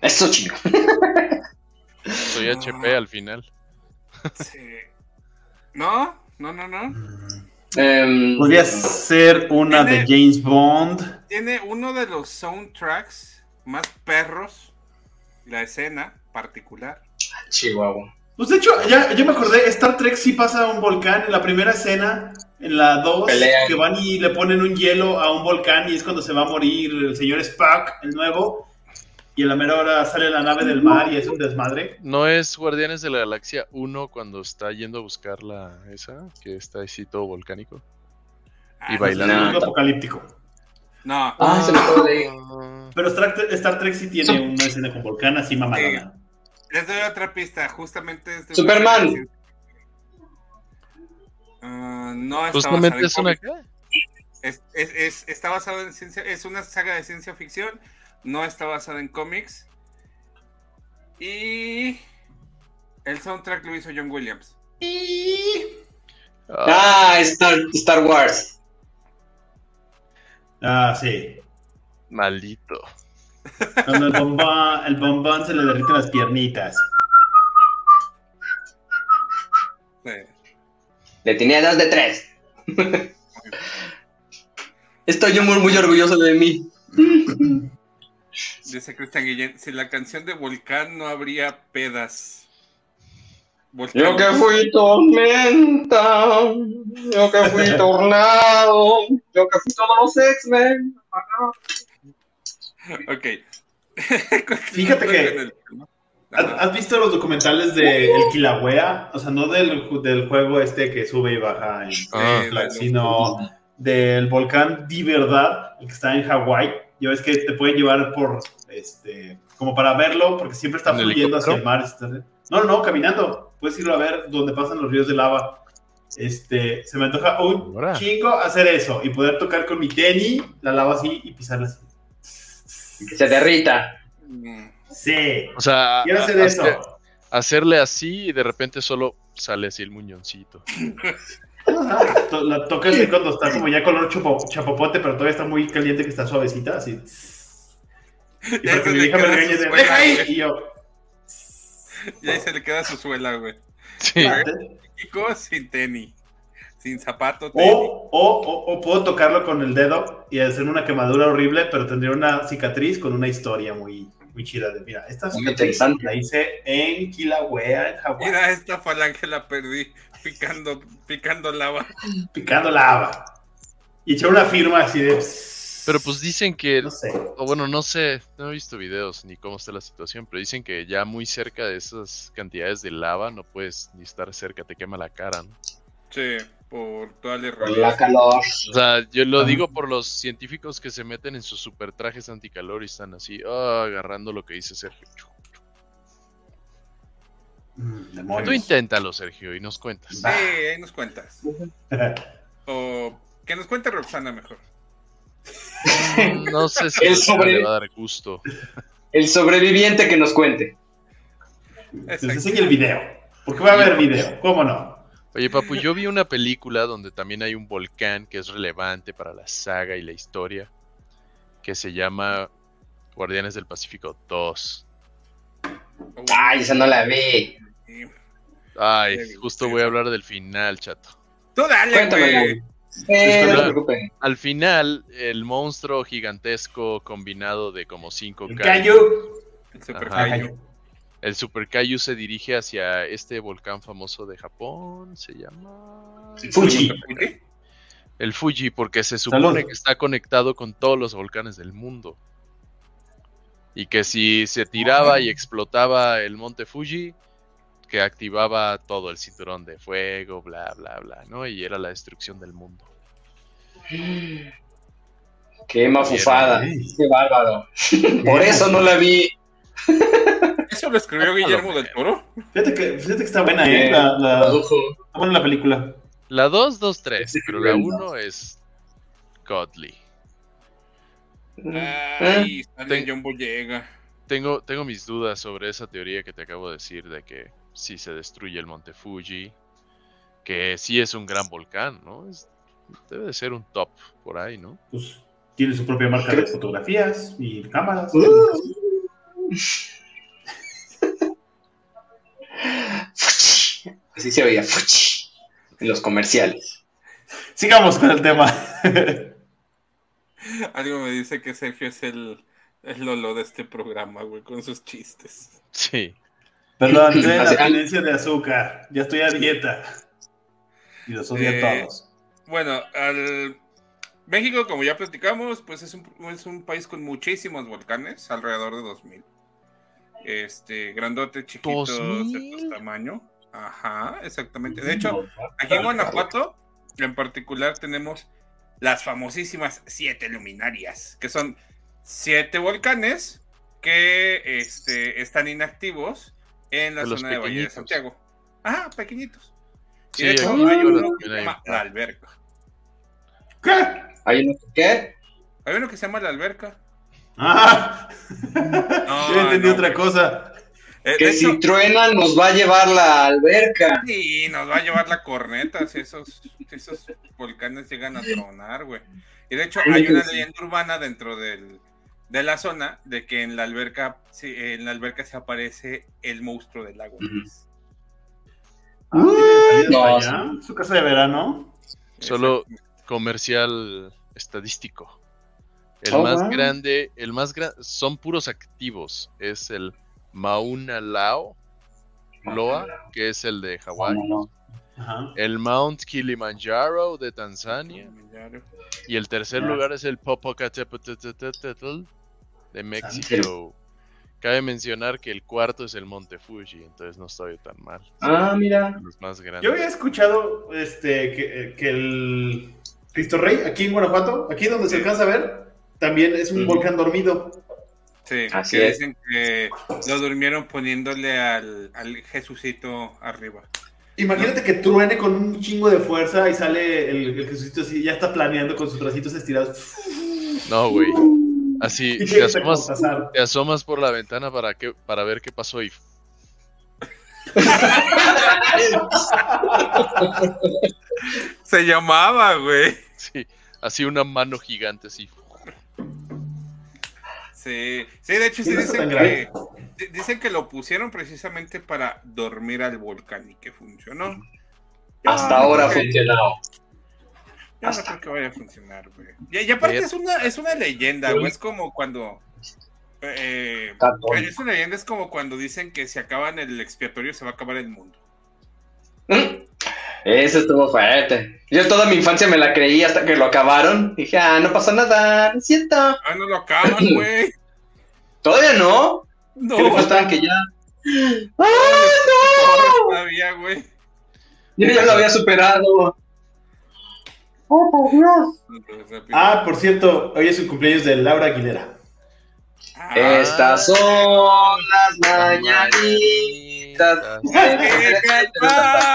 Eso, chico. Soy No. HP al final. Sí. ¿No? No, no, no. Em, Podría ser una de James Bond. Tiene uno de los soundtracks más perros. La escena particular. Chihuahua. Pues de hecho, ya, ya me acordé, Star Trek sí pasa a un volcán en la primera escena, en la 2, Pelean. que van y le ponen un hielo a un volcán y es cuando se va a morir el señor Spock, el nuevo, y en la mera hora sale la nave del mar y es un desmadre. ¿No es Guardianes de la Galaxia 1 cuando está yendo a buscar la esa? Que está así todo volcánico. Ah, Y bailando. Es No, algo apocalíptico. No, Ah, se me acabó de Pero Star, Star Trek sí tiene una escena con volcán así mamadona. les doy otra pista. Justamente es de Superman. una- Ah, no está Justamente es una. Es, es- es- está basado en ciencia, es una saga de ciencia ficción, no está basada en cómics. Y el soundtrack lo hizo John Williams. Ah, Ah, Star, Star Wars. Ah, sí. maldito. Cuando el bombón, el bombón se le derriten las piernitas. Sí. Le tenía dos de tres. Estoy yo muy, muy orgulloso de mí. Dice Cristian Guillén, si la canción de Volcán no habría pedas. Volcán. Yo que fui tormenta, yo que fui tornado, yo que fui todos los X-Men. Ok. Fíjate que- ¿Has, visto los documentales de El Kilauea? O sea, no del, del juego este que sube y baja en Ah. sino del volcán de verdad, el que está en Hawái. Ya ves que te pueden llevar por, este, como para verlo, porque siempre está ¿En fluyendo hacia el mar. No, no, caminando. Puedes irlo a ver donde pasan los ríos de lava. Este, se me antoja un Ahora. chingo hacer eso y poder tocar con mi tenis la lava así y pisarla así. Que se derrita. Sí, O sea, quiero hacer eso. hacer- hacerle así y de repente solo sale así el muñoncito. La tocas así cuando está como ya color chapo- chapopote, pero todavía está muy caliente, que está suavecita, así. Y para que mi hija me regañe de, suela, ¡deja ahí! Y yo, Y ahí se le queda su suela, güey. Sí. Sin tenis. Sin zapato, tenis. o, o, o, o puedo tocarlo con el dedo y hacerme una quemadura horrible, pero tendría una cicatriz con una historia muy, muy chida. De, mira, esta cicatriz interesante. la hice en Kilauea, en Hawái, Mira, esta falange la perdí picando, picando lava. picando lava. Y echar una firma así de... Pero pues dicen que, No sé. o bueno, no sé, no he visto videos ni cómo está la situación, pero dicen que ya muy cerca de esas cantidades de lava no puedes ni estar cerca, te quema la cara, ¿no? Sí, por toda la Por la calor. O sea, yo lo digo por los científicos que se meten en sus super trajes anticalor y están así, ah, agarrando lo que dice Sergio. Mm, Tú inténtalo, Sergio, y nos cuentas. Sí, ahí nos cuentas. O que nos cuente Roxana mejor. Mm, No sé si El sobre- le va a dar gusto. El sobreviviente que nos cuente. Les Exacto. enseño el video. Porque va a haber video, ¿cómo no? Oye, Papu, yo vi una película donde también hay un volcán que es relevante para la saga y la historia, que se llama Guardianes del Pacífico 2. Ay, esa no la vi. Ay, justo voy a hablar del final, chato. Tú dale, Cuéntame. güey. Eh, no te. Al final, el monstruo gigantesco combinado de como cinco El super. Kaiju. el Super Kaiju se dirige hacia este volcán famoso de Japón, se llama... Fuji. Fuji. El Fuji, porque se supone Salud. que está conectado con todos los volcanes del mundo. Y que si se tiraba y explotaba el monte Fuji, que activaba todo el cinturón de fuego, bla, bla, bla, ¿no? Y era la destrucción del mundo. Qué mafufada. Qué bárbaro. Por eso no la vi. ¿Eso lo escribió Guillermo del Toro? Fíjate que, fíjate que está buena, ¿eh? La, la, Tradujo. está buena la película. La 2, 2, 3, Sí, pero la bueno. 1 es Godly. Ay, sale Ten- John Boyega. Tengo, tengo mis dudas sobre esa teoría que te acabo de decir de que si se destruye el monte Fuji, que sí es un gran volcán, ¿no? Es- debe de ser un top por ahí, ¿no? Pues tiene su propia marca de fotografías y cámaras. Así se veía en los comerciales. Sigamos con el tema. Algo me dice que Sergio es el, el Lolo de este programa, güey, con sus chistes. Sí. Perdón, estoy en la abstinencia de azúcar. Ya estoy a dieta. Y los odio Eh, a todos. Bueno, al México, como ya platicamos, pues es un, es un país con muchísimos volcanes, alrededor de 2000. Este, grandote, chiquitos, de ¿2000? tu tamaño. Ajá, exactamente. De hecho, aquí en Guanajuato, en particular, tenemos las famosísimas siete luminarias, que son siete volcanes que este, están inactivos en la De zona de Valle de. Santiago. Ajá, pequeñitos. Y Sí, de hecho, hay uno que se llama La Alberca. ¿Qué? ¿Hay uno que qué? Hay uno que se llama la alberca. Ah, No, yo entendí no, otra cosa. Eh, Que si truena nos va a llevar la alberca. sí, nos va a llevar la corneta si esos, si esos volcanes llegan a tronar, güey. Y de hecho, hay una leyenda urbana dentro del, de la zona de que en la alberca, sí, en la alberca se aparece el monstruo del lago. Ness. Ah, ¿tiene No, salida para allá? ¿Su casa de verano? Solo comercial estadístico. El Oh, más wow. grande, el más grande, son puros activos. Es el Mauna Lao, Loa, que es el de Hawái. No, no, Ajá. El Mount Kilimanjaro de Tanzania. Y el tercer lugar es el Popocatépetl de México. Cabe mencionar que el cuarto es el Monte Fuji, entonces no estoy tan mal. Ah, mira. Los más Yo grandes. había escuchado este, que, que el Cristo Rey, aquí en Guanajuato, aquí donde se alcanza a ver, también es un volcán dormido. Sí, Así que es. dicen que lo durmieron poniéndole al, al Jesucito arriba. Imagínate que truene con un chingo de fuerza y sale el, el Jesucito así, ya está planeando con sus bracitos estirados. No, güey. Así, te asomas, te asomas por la ventana para, que, para ver qué pasó y Se llamaba, güey. sí, así una mano gigante así. Sí, sí, de hecho sí Sí, dicen que, dicen que lo pusieron precisamente para dormir al volcán y que funcionó. Yo Hasta no ahora ha funcionado. Yo no creo que vaya a funcionar, güey. Y, y aparte es una, es una leyenda, güey. Es como cuando. Eh, es una leyenda, es como cuando dicen que si acaban el expiatorio se va a acabar el mundo. Mm. Eso estuvo fuerte. Yo toda mi infancia me la creí hasta que lo acabaron. Dije, ah, no pasa nada, cierto. Ah, no lo acaban, güey. Todavía no. No, ¿Qué le faltaban que ya? ¡Ah, no! todavía, güey. Yo ya lo había superado. Oh, por Dios. Ah, por cierto, hoy es el cumpleaños de Laura Aguilera. Ah, Estas son las mañanitas. que.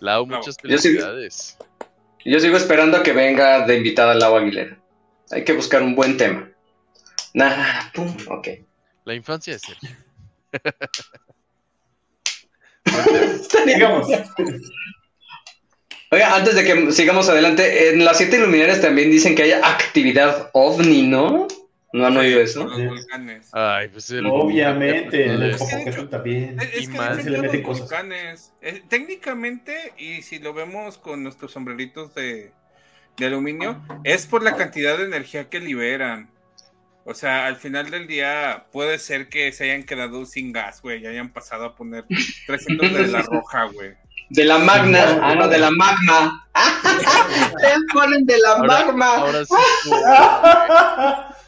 Lau, No, muchas yo sí- felicidades. Yo sigo esperando a que venga de invitada Lau Aguilera. Hay que buscar un buen tema. Nah, pum, ok. La infancia de Sergio. Digamos. Oiga, antes de que sigamos adelante, en las siete luminarias también dicen que hay actividad ovni, ¿no? ¿No han oído eso? Los volcanes. Ay, pues el Obviamente, el Popocatépetl también. Es, es Y que más. dicen Se le que meten los cosas. volcanes, eh, técnicamente, y si lo vemos con nuestros sombreritos de, de aluminio, es por la cantidad de energía que liberan. O sea, al final del día puede ser que se hayan quedado sin gas, güey, y hayan pasado a poner 300 de la roja, güey. De la magna. Ah, no, de la magma. Le ponen de la Ahora, magma. ahora sí.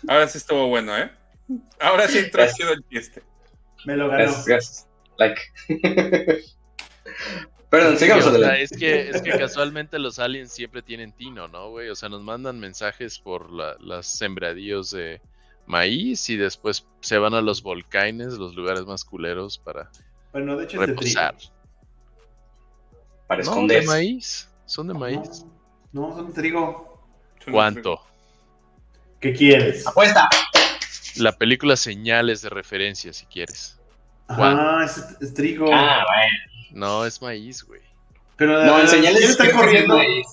Ahora sí estuvo bueno, ¿eh? Ahora sí entró chido el chiste. Me lo ganó. Gracias, gracias. Like. Perdón, sigamos Sí, o sea, adelante. es que, es que casualmente los aliens siempre tienen tino, ¿no, güey? O sea, nos mandan mensajes por la- las sembradíos de maíz y después se van a los volcanes, los lugares más culeros para Bueno, de hecho es de trigo. reposar. Para No, de maíz, son de maíz. No, son de trigo. ¿Cuánto? ¿Qué quieres? Apuesta. La película Señales de referencia, si quieres. Ah, es, es trigo. Ah, bueno. No, es maíz, güey. Pero No, en las señales están corriendo. maíz.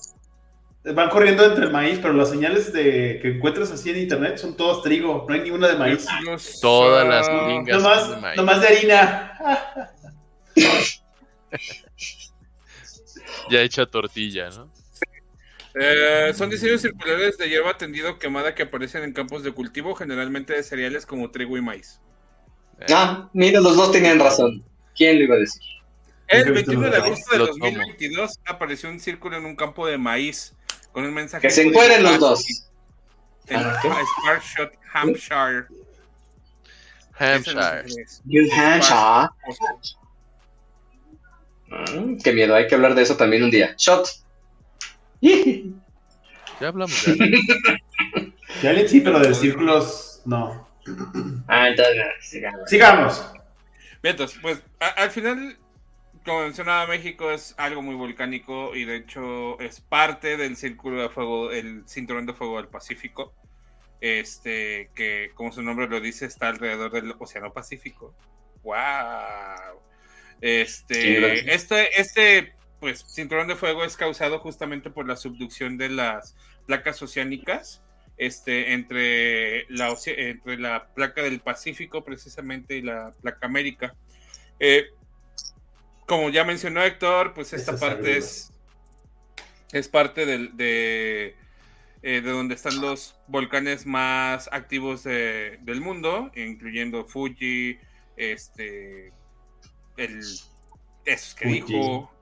Van corriendo entre el maíz, pero las señales de que encuentras así en internet son todas trigo. No hay ninguna de maíz. Todas las gringas son de Nomás, maíz. nomás de harina. Ya hecha tortilla, ¿no? Eh, son diseños circulares de hierba tendido quemada que aparecen en campos de cultivo, generalmente de cereales como trigo y maíz. Eh, Ah, mira, los dos tenían razón. ¿Quién lo iba a decir? El Nunca he 21 de agosto de Lo tomo. 2022 apareció un círculo en un campo de maíz con un mensaje. Que se encuentren los dos. En Sparkshot, Hampshire. Hampshire. New Hampshire. Mm, qué miedo, hay que hablar de eso también un día. Shot. Ya hablamos de aliens. De alien sí, pero de círculos no. Ah, entonces, sigamos. Sigamos. Bien, entonces, pues a- al final como mencionaba, México es algo muy volcánico y de hecho es parte del círculo de fuego, el cinturón de fuego del Pacífico. Este, que como su nombre lo dice, está alrededor del Océano Pacífico. ¡Wow! Este, este, este, pues, cinturón de fuego es causado justamente por la subducción de las placas oceánicas este, entre, la, entre la placa del Pacífico precisamente y la placa América. Eh, como ya mencionó Héctor, pues esta parte es, es parte del, de, eh, de donde están los volcanes más activos del mundo, incluyendo Fuji, este, el, que dijo,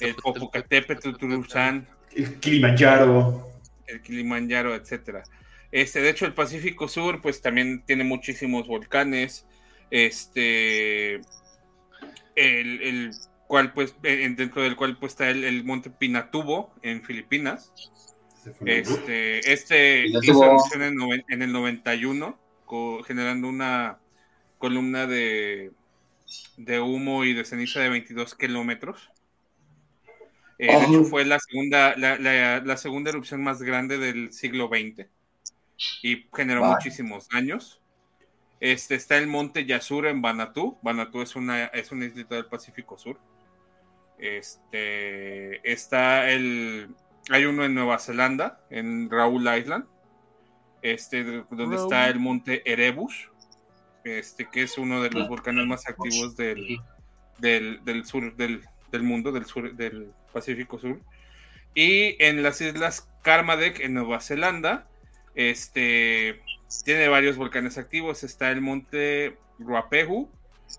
el Popocatépetl, el Kilimanjaro, el Kilimanjaro, etcétera. Este, de hecho, el Pacífico Sur, pues también tiene muchísimos volcanes. Este, el, cual, pues, dentro del cual pues, está el, monte Pinatubo en Filipinas. Este, este hizo erupción en, el 91, generando una columna de, de humo y de ceniza de 22 kilómetros. Eh, de hecho, fue la segunda, la, segunda erupción más grande del siglo XX y generó muchísimos daños. Este, está el monte Yasur en Banatú. Banatú es una, es una islita del Pacífico Sur. Este, está el, hay uno en Nueva Zelanda, en Raoul Island, este, donde está el monte Erebus, este, que es uno de los volcanes más activos del, del, sur del, del, mundo, del sur del Pacífico Sur. Y en las islas Karmadec, en Nueva Zelanda, este, tiene varios volcanes activos. Está el monte Ruapehu,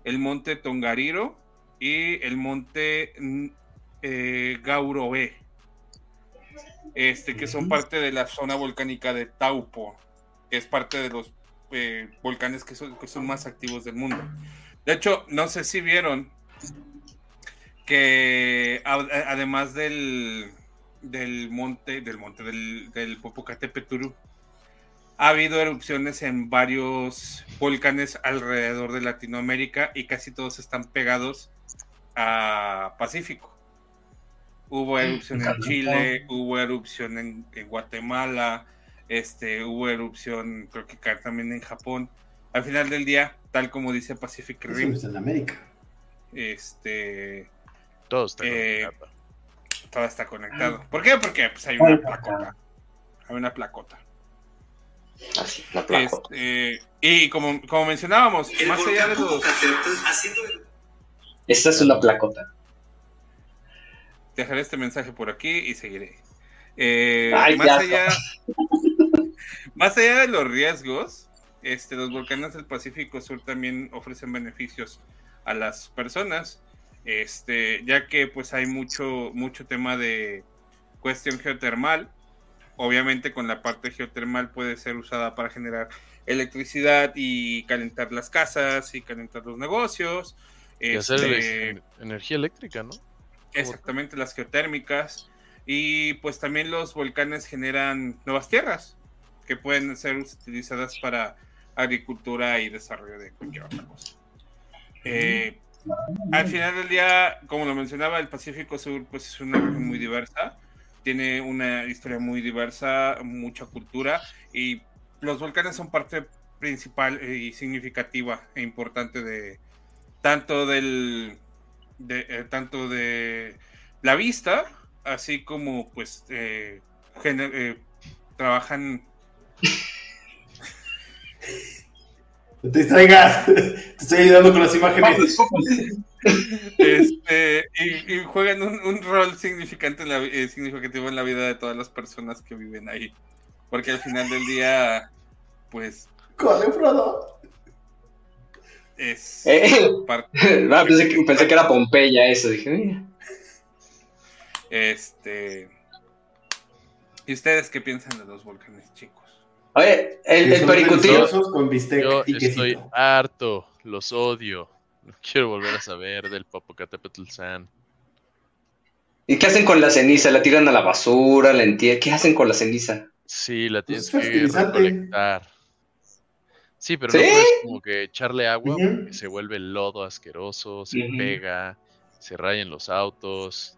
el monte Tongariro y el monte mm, eh, Gauroe. Este, que son parte de la zona volcánica de Taupo, que es parte de los eh, volcanes que son, que son más activos del mundo. De hecho, no sé si vieron que además del, del monte, del monte del, del Popocatépetl, ha habido erupciones en varios volcanes alrededor de Latinoamérica y casi todos están pegados a Pacífico. Hubo erupción en Chile, hubo erupción en, Guatemala, este, hubo erupción creo que también en Japón. Al final del día, tal como dice Pacific Rim. en América. Este, todo está eh, conectado. Todo está conectado. ¿Por qué? Porque pues, hay una placota. Hay una placota. Así, la placota. Este, y como, como mencionábamos, más allá de los. Esta es una placota. Dejaré este mensaje por aquí y seguiré. Eh, más, allá, más allá de los riesgos, este, los volcanes del Pacífico Sur también ofrecen beneficios a las personas este, ya que pues hay mucho, mucho tema de cuestión geotermal. Obviamente con la parte geotermal puede ser usada para generar electricidad y calentar las casas y calentar los negocios. Y hacer este, energía eléctrica, ¿no? Exactamente, las geotérmicas. Y pues también los volcanes generan nuevas tierras que pueden ser utilizadas para agricultura y desarrollo de cualquier otra cosa. Eh, al final del día, como lo mencionaba, el Pacífico Sur pues es una región muy diversa, tiene una historia muy diversa, mucha cultura y los volcanes son parte principal y significativa e importante de tanto del de, eh, tanto de la vista así como pues eh, eh, trabajan No te distraigas. Te estoy ayudando con las imágenes. Este, y, juegan un, rol significante en la, eh, significativo en la vida de todas las personas que viven ahí. Porque al final del día, pues. ¡Corre, Frodo! Es. Eh, no, pensé, que, pensé, que, era Pompeya eso. Dije, mira. Este. ¿Y ustedes qué piensan de los volcanes, chicos? Oye, el, el pericutillo. Yo estoy harto, los odio. No quiero volver a saber del Popocatépetl San. ¿Y qué hacen con la ceniza? ¿La tiran a la basura? ¿La entierran? ¿Qué hacen con la ceniza? Sí, la tienes que recolectar. Sí, pero no puedes como que echarle agua porque se vuelve lodo asqueroso, se pega se rayen los autos.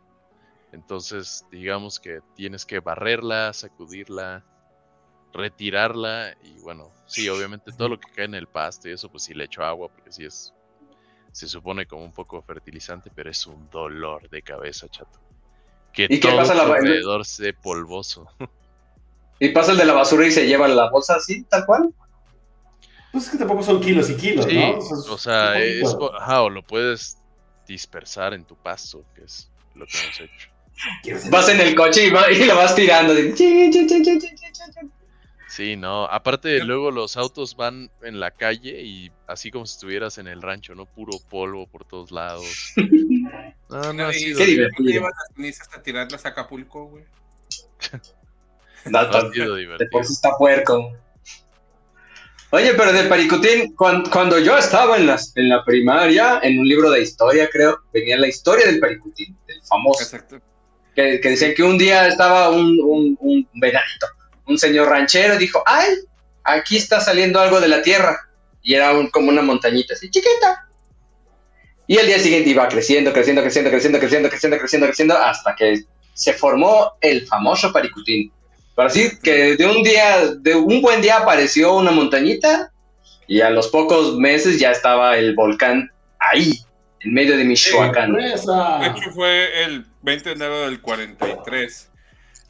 Entonces, digamos que tienes que barrerla, sacudirla, retirarla y bueno, sí, obviamente todo lo que cae en el pasto y eso, pues sí le echo agua porque sí es, se supone como un poco fertilizante, pero es un dolor de cabeza, chato. Que ¿Y qué todo pasa alrededor se polvoso. Y pasa el de la basura y se lleva la bolsa así, tal cual. Pues es que tampoco son kilos y kilos, Sí, ¿no? o sea, un es, ajá, o lo puedes dispersar en tu pasto, que es lo que hemos hecho. Vas en el coche y, va- y lo vas tirando. Sí, no, aparte luego los autos van en la calle y así como si estuvieras en el rancho, ¿no? Puro polvo por todos lados. No, no, sido, qué divertido. llevas las cenizas a tirarlas a Acapulco, güey. No, no ha sido de divertido. por sí está puerco. Oye, pero del Paricutín, cuan- cuando, yo estaba en, las, en la primaria, en un libro de historia, creo, venía la historia del Paricutín, del famoso. Exacto. que, que decían que un día estaba un, un, un venadito, un señor ranchero, y dijo, ay, aquí está saliendo algo de la tierra. Y era un- como una montañita así, chiquita. Y el día siguiente iba creciendo, creciendo, creciendo, creciendo, creciendo, creciendo, creciendo, creciendo, hasta que se formó el famoso Paricutín. Pero así que de un día, de un buen día apareció una montañita y a los pocos meses ya estaba el volcán ahí, en medio de Michoacán. ¡Sorpresa! De hecho, fue el 20 de enero del 43.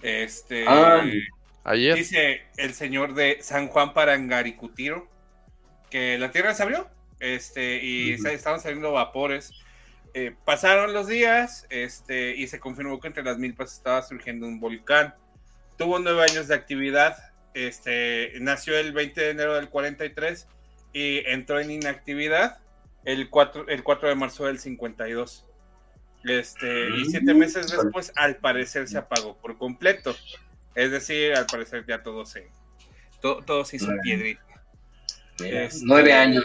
Este. Ah. Ayer, Dice el señor de San Juan Parangaricutiro que la tierra se abrió este, y estaban saliendo vapores. Eh, pasaron los días este, y se confirmó que entre las milpas estaba surgiendo un volcán. Tuvo nueve años de actividad. Este, nació el 20 de enero del 43 y entró en inactividad el 4, el 4 de marzo del 52. Este, y siete Mm. meses después, al parecer, se apagó por completo. Es decir, al parecer ya todo se, todo, todo se hizo piedrita. Este- Nueve años.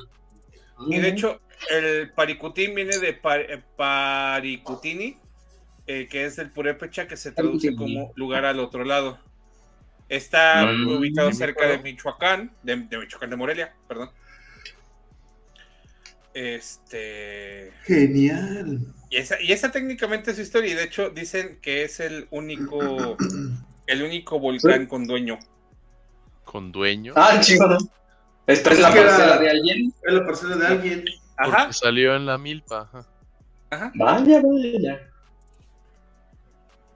Y de hecho, el paricutín viene de par- eh, paricutini, eh, que es del purépecha que se traduce como lugar al otro lado. Está Mm, ubicado cerca de. Michoacán, de, de Michoacán de Morelia, perdón. Este. Genial. Y esa, y esa técnicamente es su historia, y de hecho dicen que es el único, el único volcán con dueño. con dueño, Ah, chido. ¿no? ¿Esta es la parcela de alguien? Es la persona de alguien. porque Ajá, salió en la milpa. ajá. ajá, Vaya, vaya.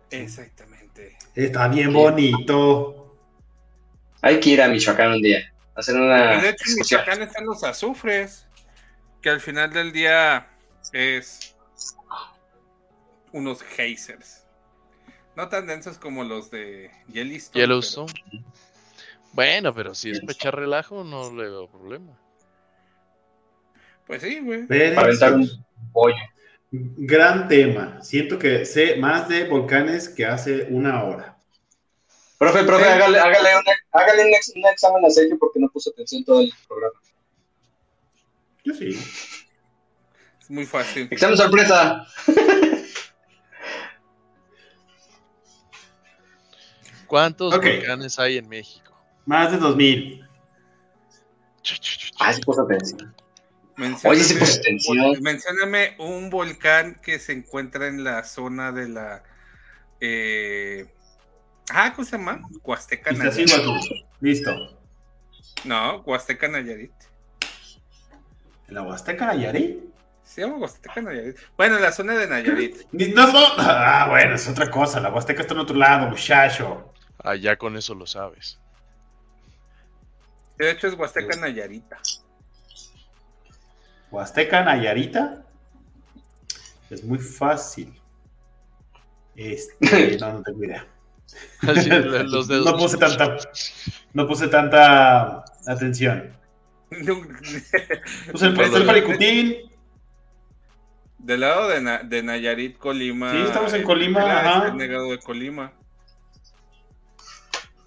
exactamente. Está bien bonito. Hay que ir a Michoacán un día. Hacer una de hecho, en. Michoacán están los azufres, que al final del día es unos geysers. No tan densos como los de Yellowstone. Yellowstone. Bueno, pero si es para echar relajo, no le veo problema. pero- Pues sí, güey. Para aventar un pollo. Gran tema. Siento que sé más de volcanes que hace una hora. Profe, profe, Sí. hágale, hágale, una- hágale un, ex- un examen a Sergio porque no puso atención todo el programa. Yo sí. Es muy fácil. Examen sorpresa. ¿Cuántos volcanes hay en México? Más de 2000. Ah, sí puso atención. Mencióname- Oye, sí puso atención. Mencióname un volcán que se encuentra en la zona de la. Eh... Ah, ¿cómo se llama? Huasteca Nayarit. Listo. No, Huasteca Nayarit. ¿En la Huasteca Nayarit? Se llama Huasteca Nayarit. Bueno, en la zona de Nayarit. No, no. Ah, bueno, es otra cosa. La Huasteca está en otro lado, muchacho. Ah, ya con eso lo sabes. De hecho, es Huasteca Nayarita. Huasteca Nayarita. Es muy fácil. Este, no, no tengo idea. Así, los dedos. No puse tanta, no puse tanta atención. Puse el, el Paricutín. Del lado de, Na- de Nayarit, Colima. Sí, estamos en Colima, era ajá. El negado de Colima.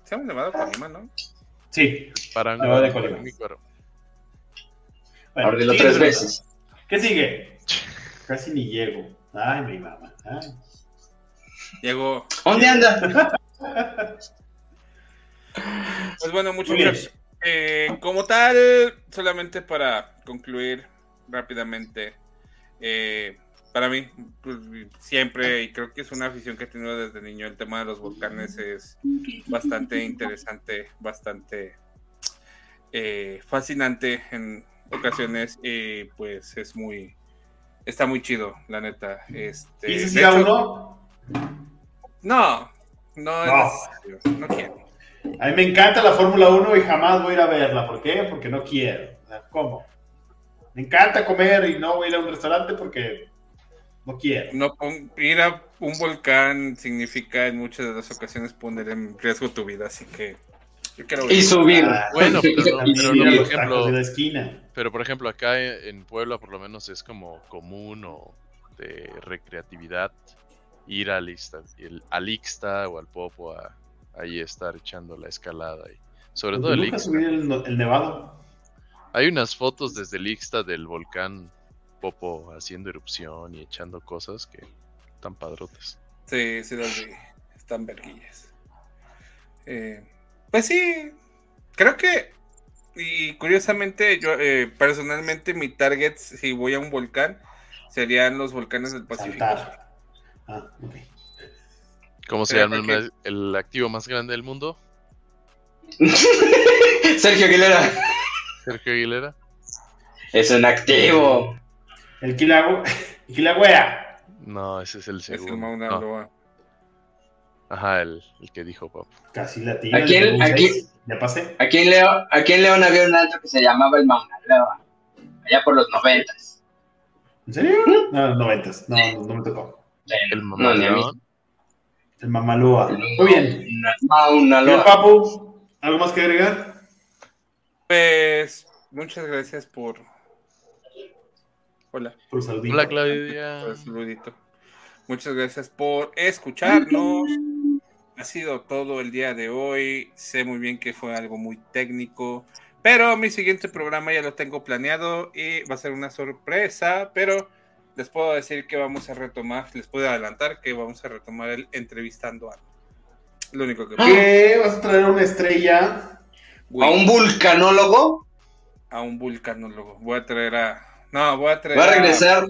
Se llama Nevado Colima, ¿no? Sí. Parango, Nevado de Colima. Bueno, sigue, tres veces. ¿Qué sigue? Casi ni llego. Ay, mi mamá. Ay. Llegó. ¿Dónde anda? Pues bueno, muchachos. eh, como tal, solamente para concluir rápidamente, eh, para mí, pues, siempre, y creo que es una afición que he tenido desde niño, el tema de los volcanes es bastante interesante, bastante eh, fascinante en ocasiones, y pues es muy, está muy chido, la neta. Este, ¿Y si uno? No, no, es No. necesario, no quiero. A mí me encanta la Fórmula 1 y jamás voy a ir a verla. ¿Por qué? Porque no quiero. O sea, ¿Cómo? Me encanta comer y no voy a ir a un restaurante porque no quiero. No ir a un volcán significa en muchas de las ocasiones poner en riesgo tu vida, así que yo quiero Y subir. Ah, Bueno, pero no, por ejemplo- de la esquina. Pero por ejemplo, acá en Puebla por lo menos es como común o de recreatividad ir al Ixta, el- al Ixta o al Popo a ahí estar echando la escalada. Y, sobre todo el Ixta. el, el nevado. Hay unas fotos desde el Ixta del volcán Popo haciendo erupción y echando cosas que están padrotes. Sí, sí las vi. Están verguillas. Eh, pues sí, creo que, y curiosamente, yo eh, personalmente mi target, si voy a un volcán, serían los volcanes del Pacífico. Ah. ¿Cómo se llama el, el activo más grande del mundo? Sergio Aguilera. Sergio Aguilera. Es un activo. El Kilagüea. No, ese es el Es el segundo. Mauna No, Loa. Ajá, el, el que dijo Pop. Casi latino. Aquí el- el aquí- 6. Ya pasé. Aquí en, León, aquí en León había un alto que se llamaba el Mauna Loa. Allá por los noventas. ¿En serio? No, noventas. No, no, no me tocó. El No, a mí. mamalón. El Mamalúa. Muy bien. Mauna Bien, Loa. Papu, ¿algo más que agregar? Pues muchas gracias por... Hola. Saludito. Hola Claudia. Pues, saludito. Muchas gracias por escucharnos. Ha sido todo el día de hoy. Sé muy bien que fue algo muy técnico, pero mi siguiente programa ya lo tengo planeado y va a ser una sorpresa, pero les puedo decir que vamos a retomar, les puedo adelantar que vamos a retomar el entrevistando a lo único que ¿Qué? ¿Vas a traer una estrella? ¿A un vulcanólogo? a un vulcanólogo. Voy a traer a no, voy a traer ¿Va a regresar?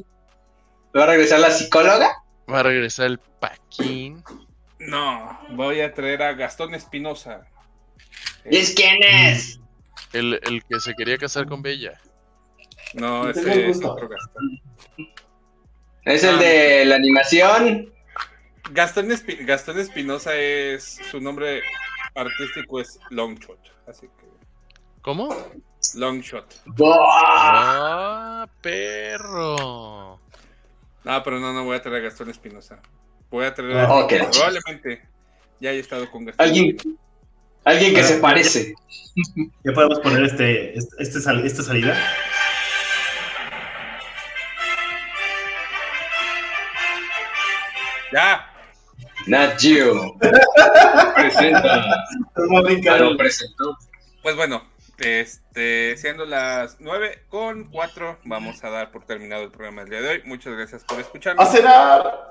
¿Va a regresar la psicóloga? Va a regresar el Paquín. No, voy a traer a Gastón Espinosa. ¿Es quién es? El, el que se quería casar con Bella. No, ese es otro Gastón. ¿Es el Ah. de la animación? Gastón, Espi- Gastón Espinosa es su nombre artístico es Longshot, así que ¿Cómo? Longshot. ¡Buah! ¡Ah, perro! No, pero no, no voy a traer a Gastón Espinosa. Voy a traer Ah, a ok. probablemente ya haya estado con Gastón. Alguien, alguien que Ah. se parece. Ya podemos poner este, este, este sal- esta salida. Ya. Nat Geo. Presenta. Ah, el- presentó. Pues bueno, este, siendo las 9 con 4, vamos a dar por terminado el programa del día de hoy. Muchas gracias por ¡A escucharnos. cenar!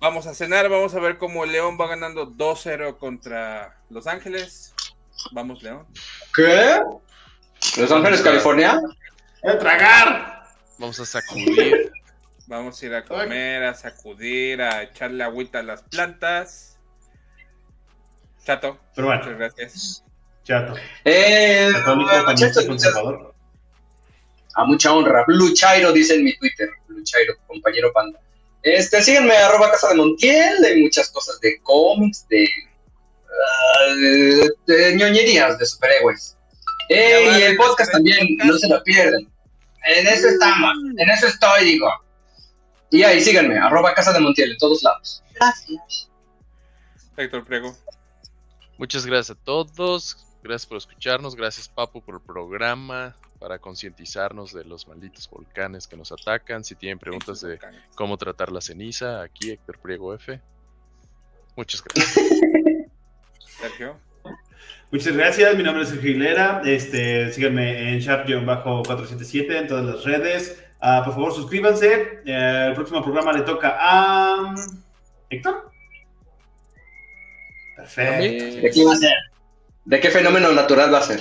Vamos a cenar, vamos a ver cómo León va ganando 2-0 contra Los Ángeles. Vamos, León. ¿Qué? ¿Los Ángeles, California? ¡A tragar! Vamos a sacudir. Vamos a ir a comer, a sacudir, a echarle agüita a las plantas. Chato, Pero muchas gracias. Chato. Eh, Católico, muchachos, panista, muchas- conservador. a mucha honra. Blue Chairo dice en mi Twitter. Blue Chairo, compañero panda. Este, síganme, arroba casa de Montiel. Hay muchas cosas de cómics, de, ah, de, de ñoñerías de superhéroes. Eh, y el podcast también, no se lo pierdan. En eso estamos, en eso estoy, digo. Y ahí síganme, arroba casa de Montiel en todos lados. Gracias. Héctor Priego. Muchas gracias a todos. Gracias por escucharnos. Gracias, Papu, por el programa. Para concientizarnos de los malditos volcanes que nos atacan. Si tienen preguntas de cómo tratar la ceniza, aquí Héctor Priego F. Muchas gracias. Sergio. Muchas gracias, mi nombre es Sergio Aguilera. Este, síganme en sharp-477 en todas las redes. Ah, por favor, suscríbanse. Eh, el próximo programa le toca a. ¿Héctor? Perfecto. ¿De qué va a ser? ¿De qué fenómeno natural va a ser?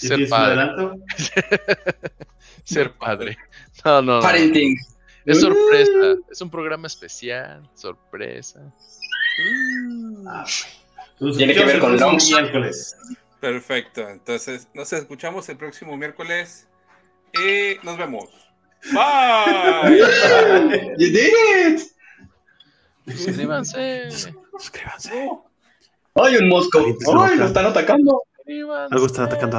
¿Ya Ser padre. Ser padre. No, no, no. Parenting. Es sorpresa. Es un programa especial. Sorpresa. Nos Tiene que ver con Longs. miércoles. Perfecto. Entonces, nos escuchamos el próximo miércoles. Y nos vemos. Bye. You did it. Suscríbanse. Suscríbanse. Ay, un mosco. Ay, lo están atacando. Algo está atacando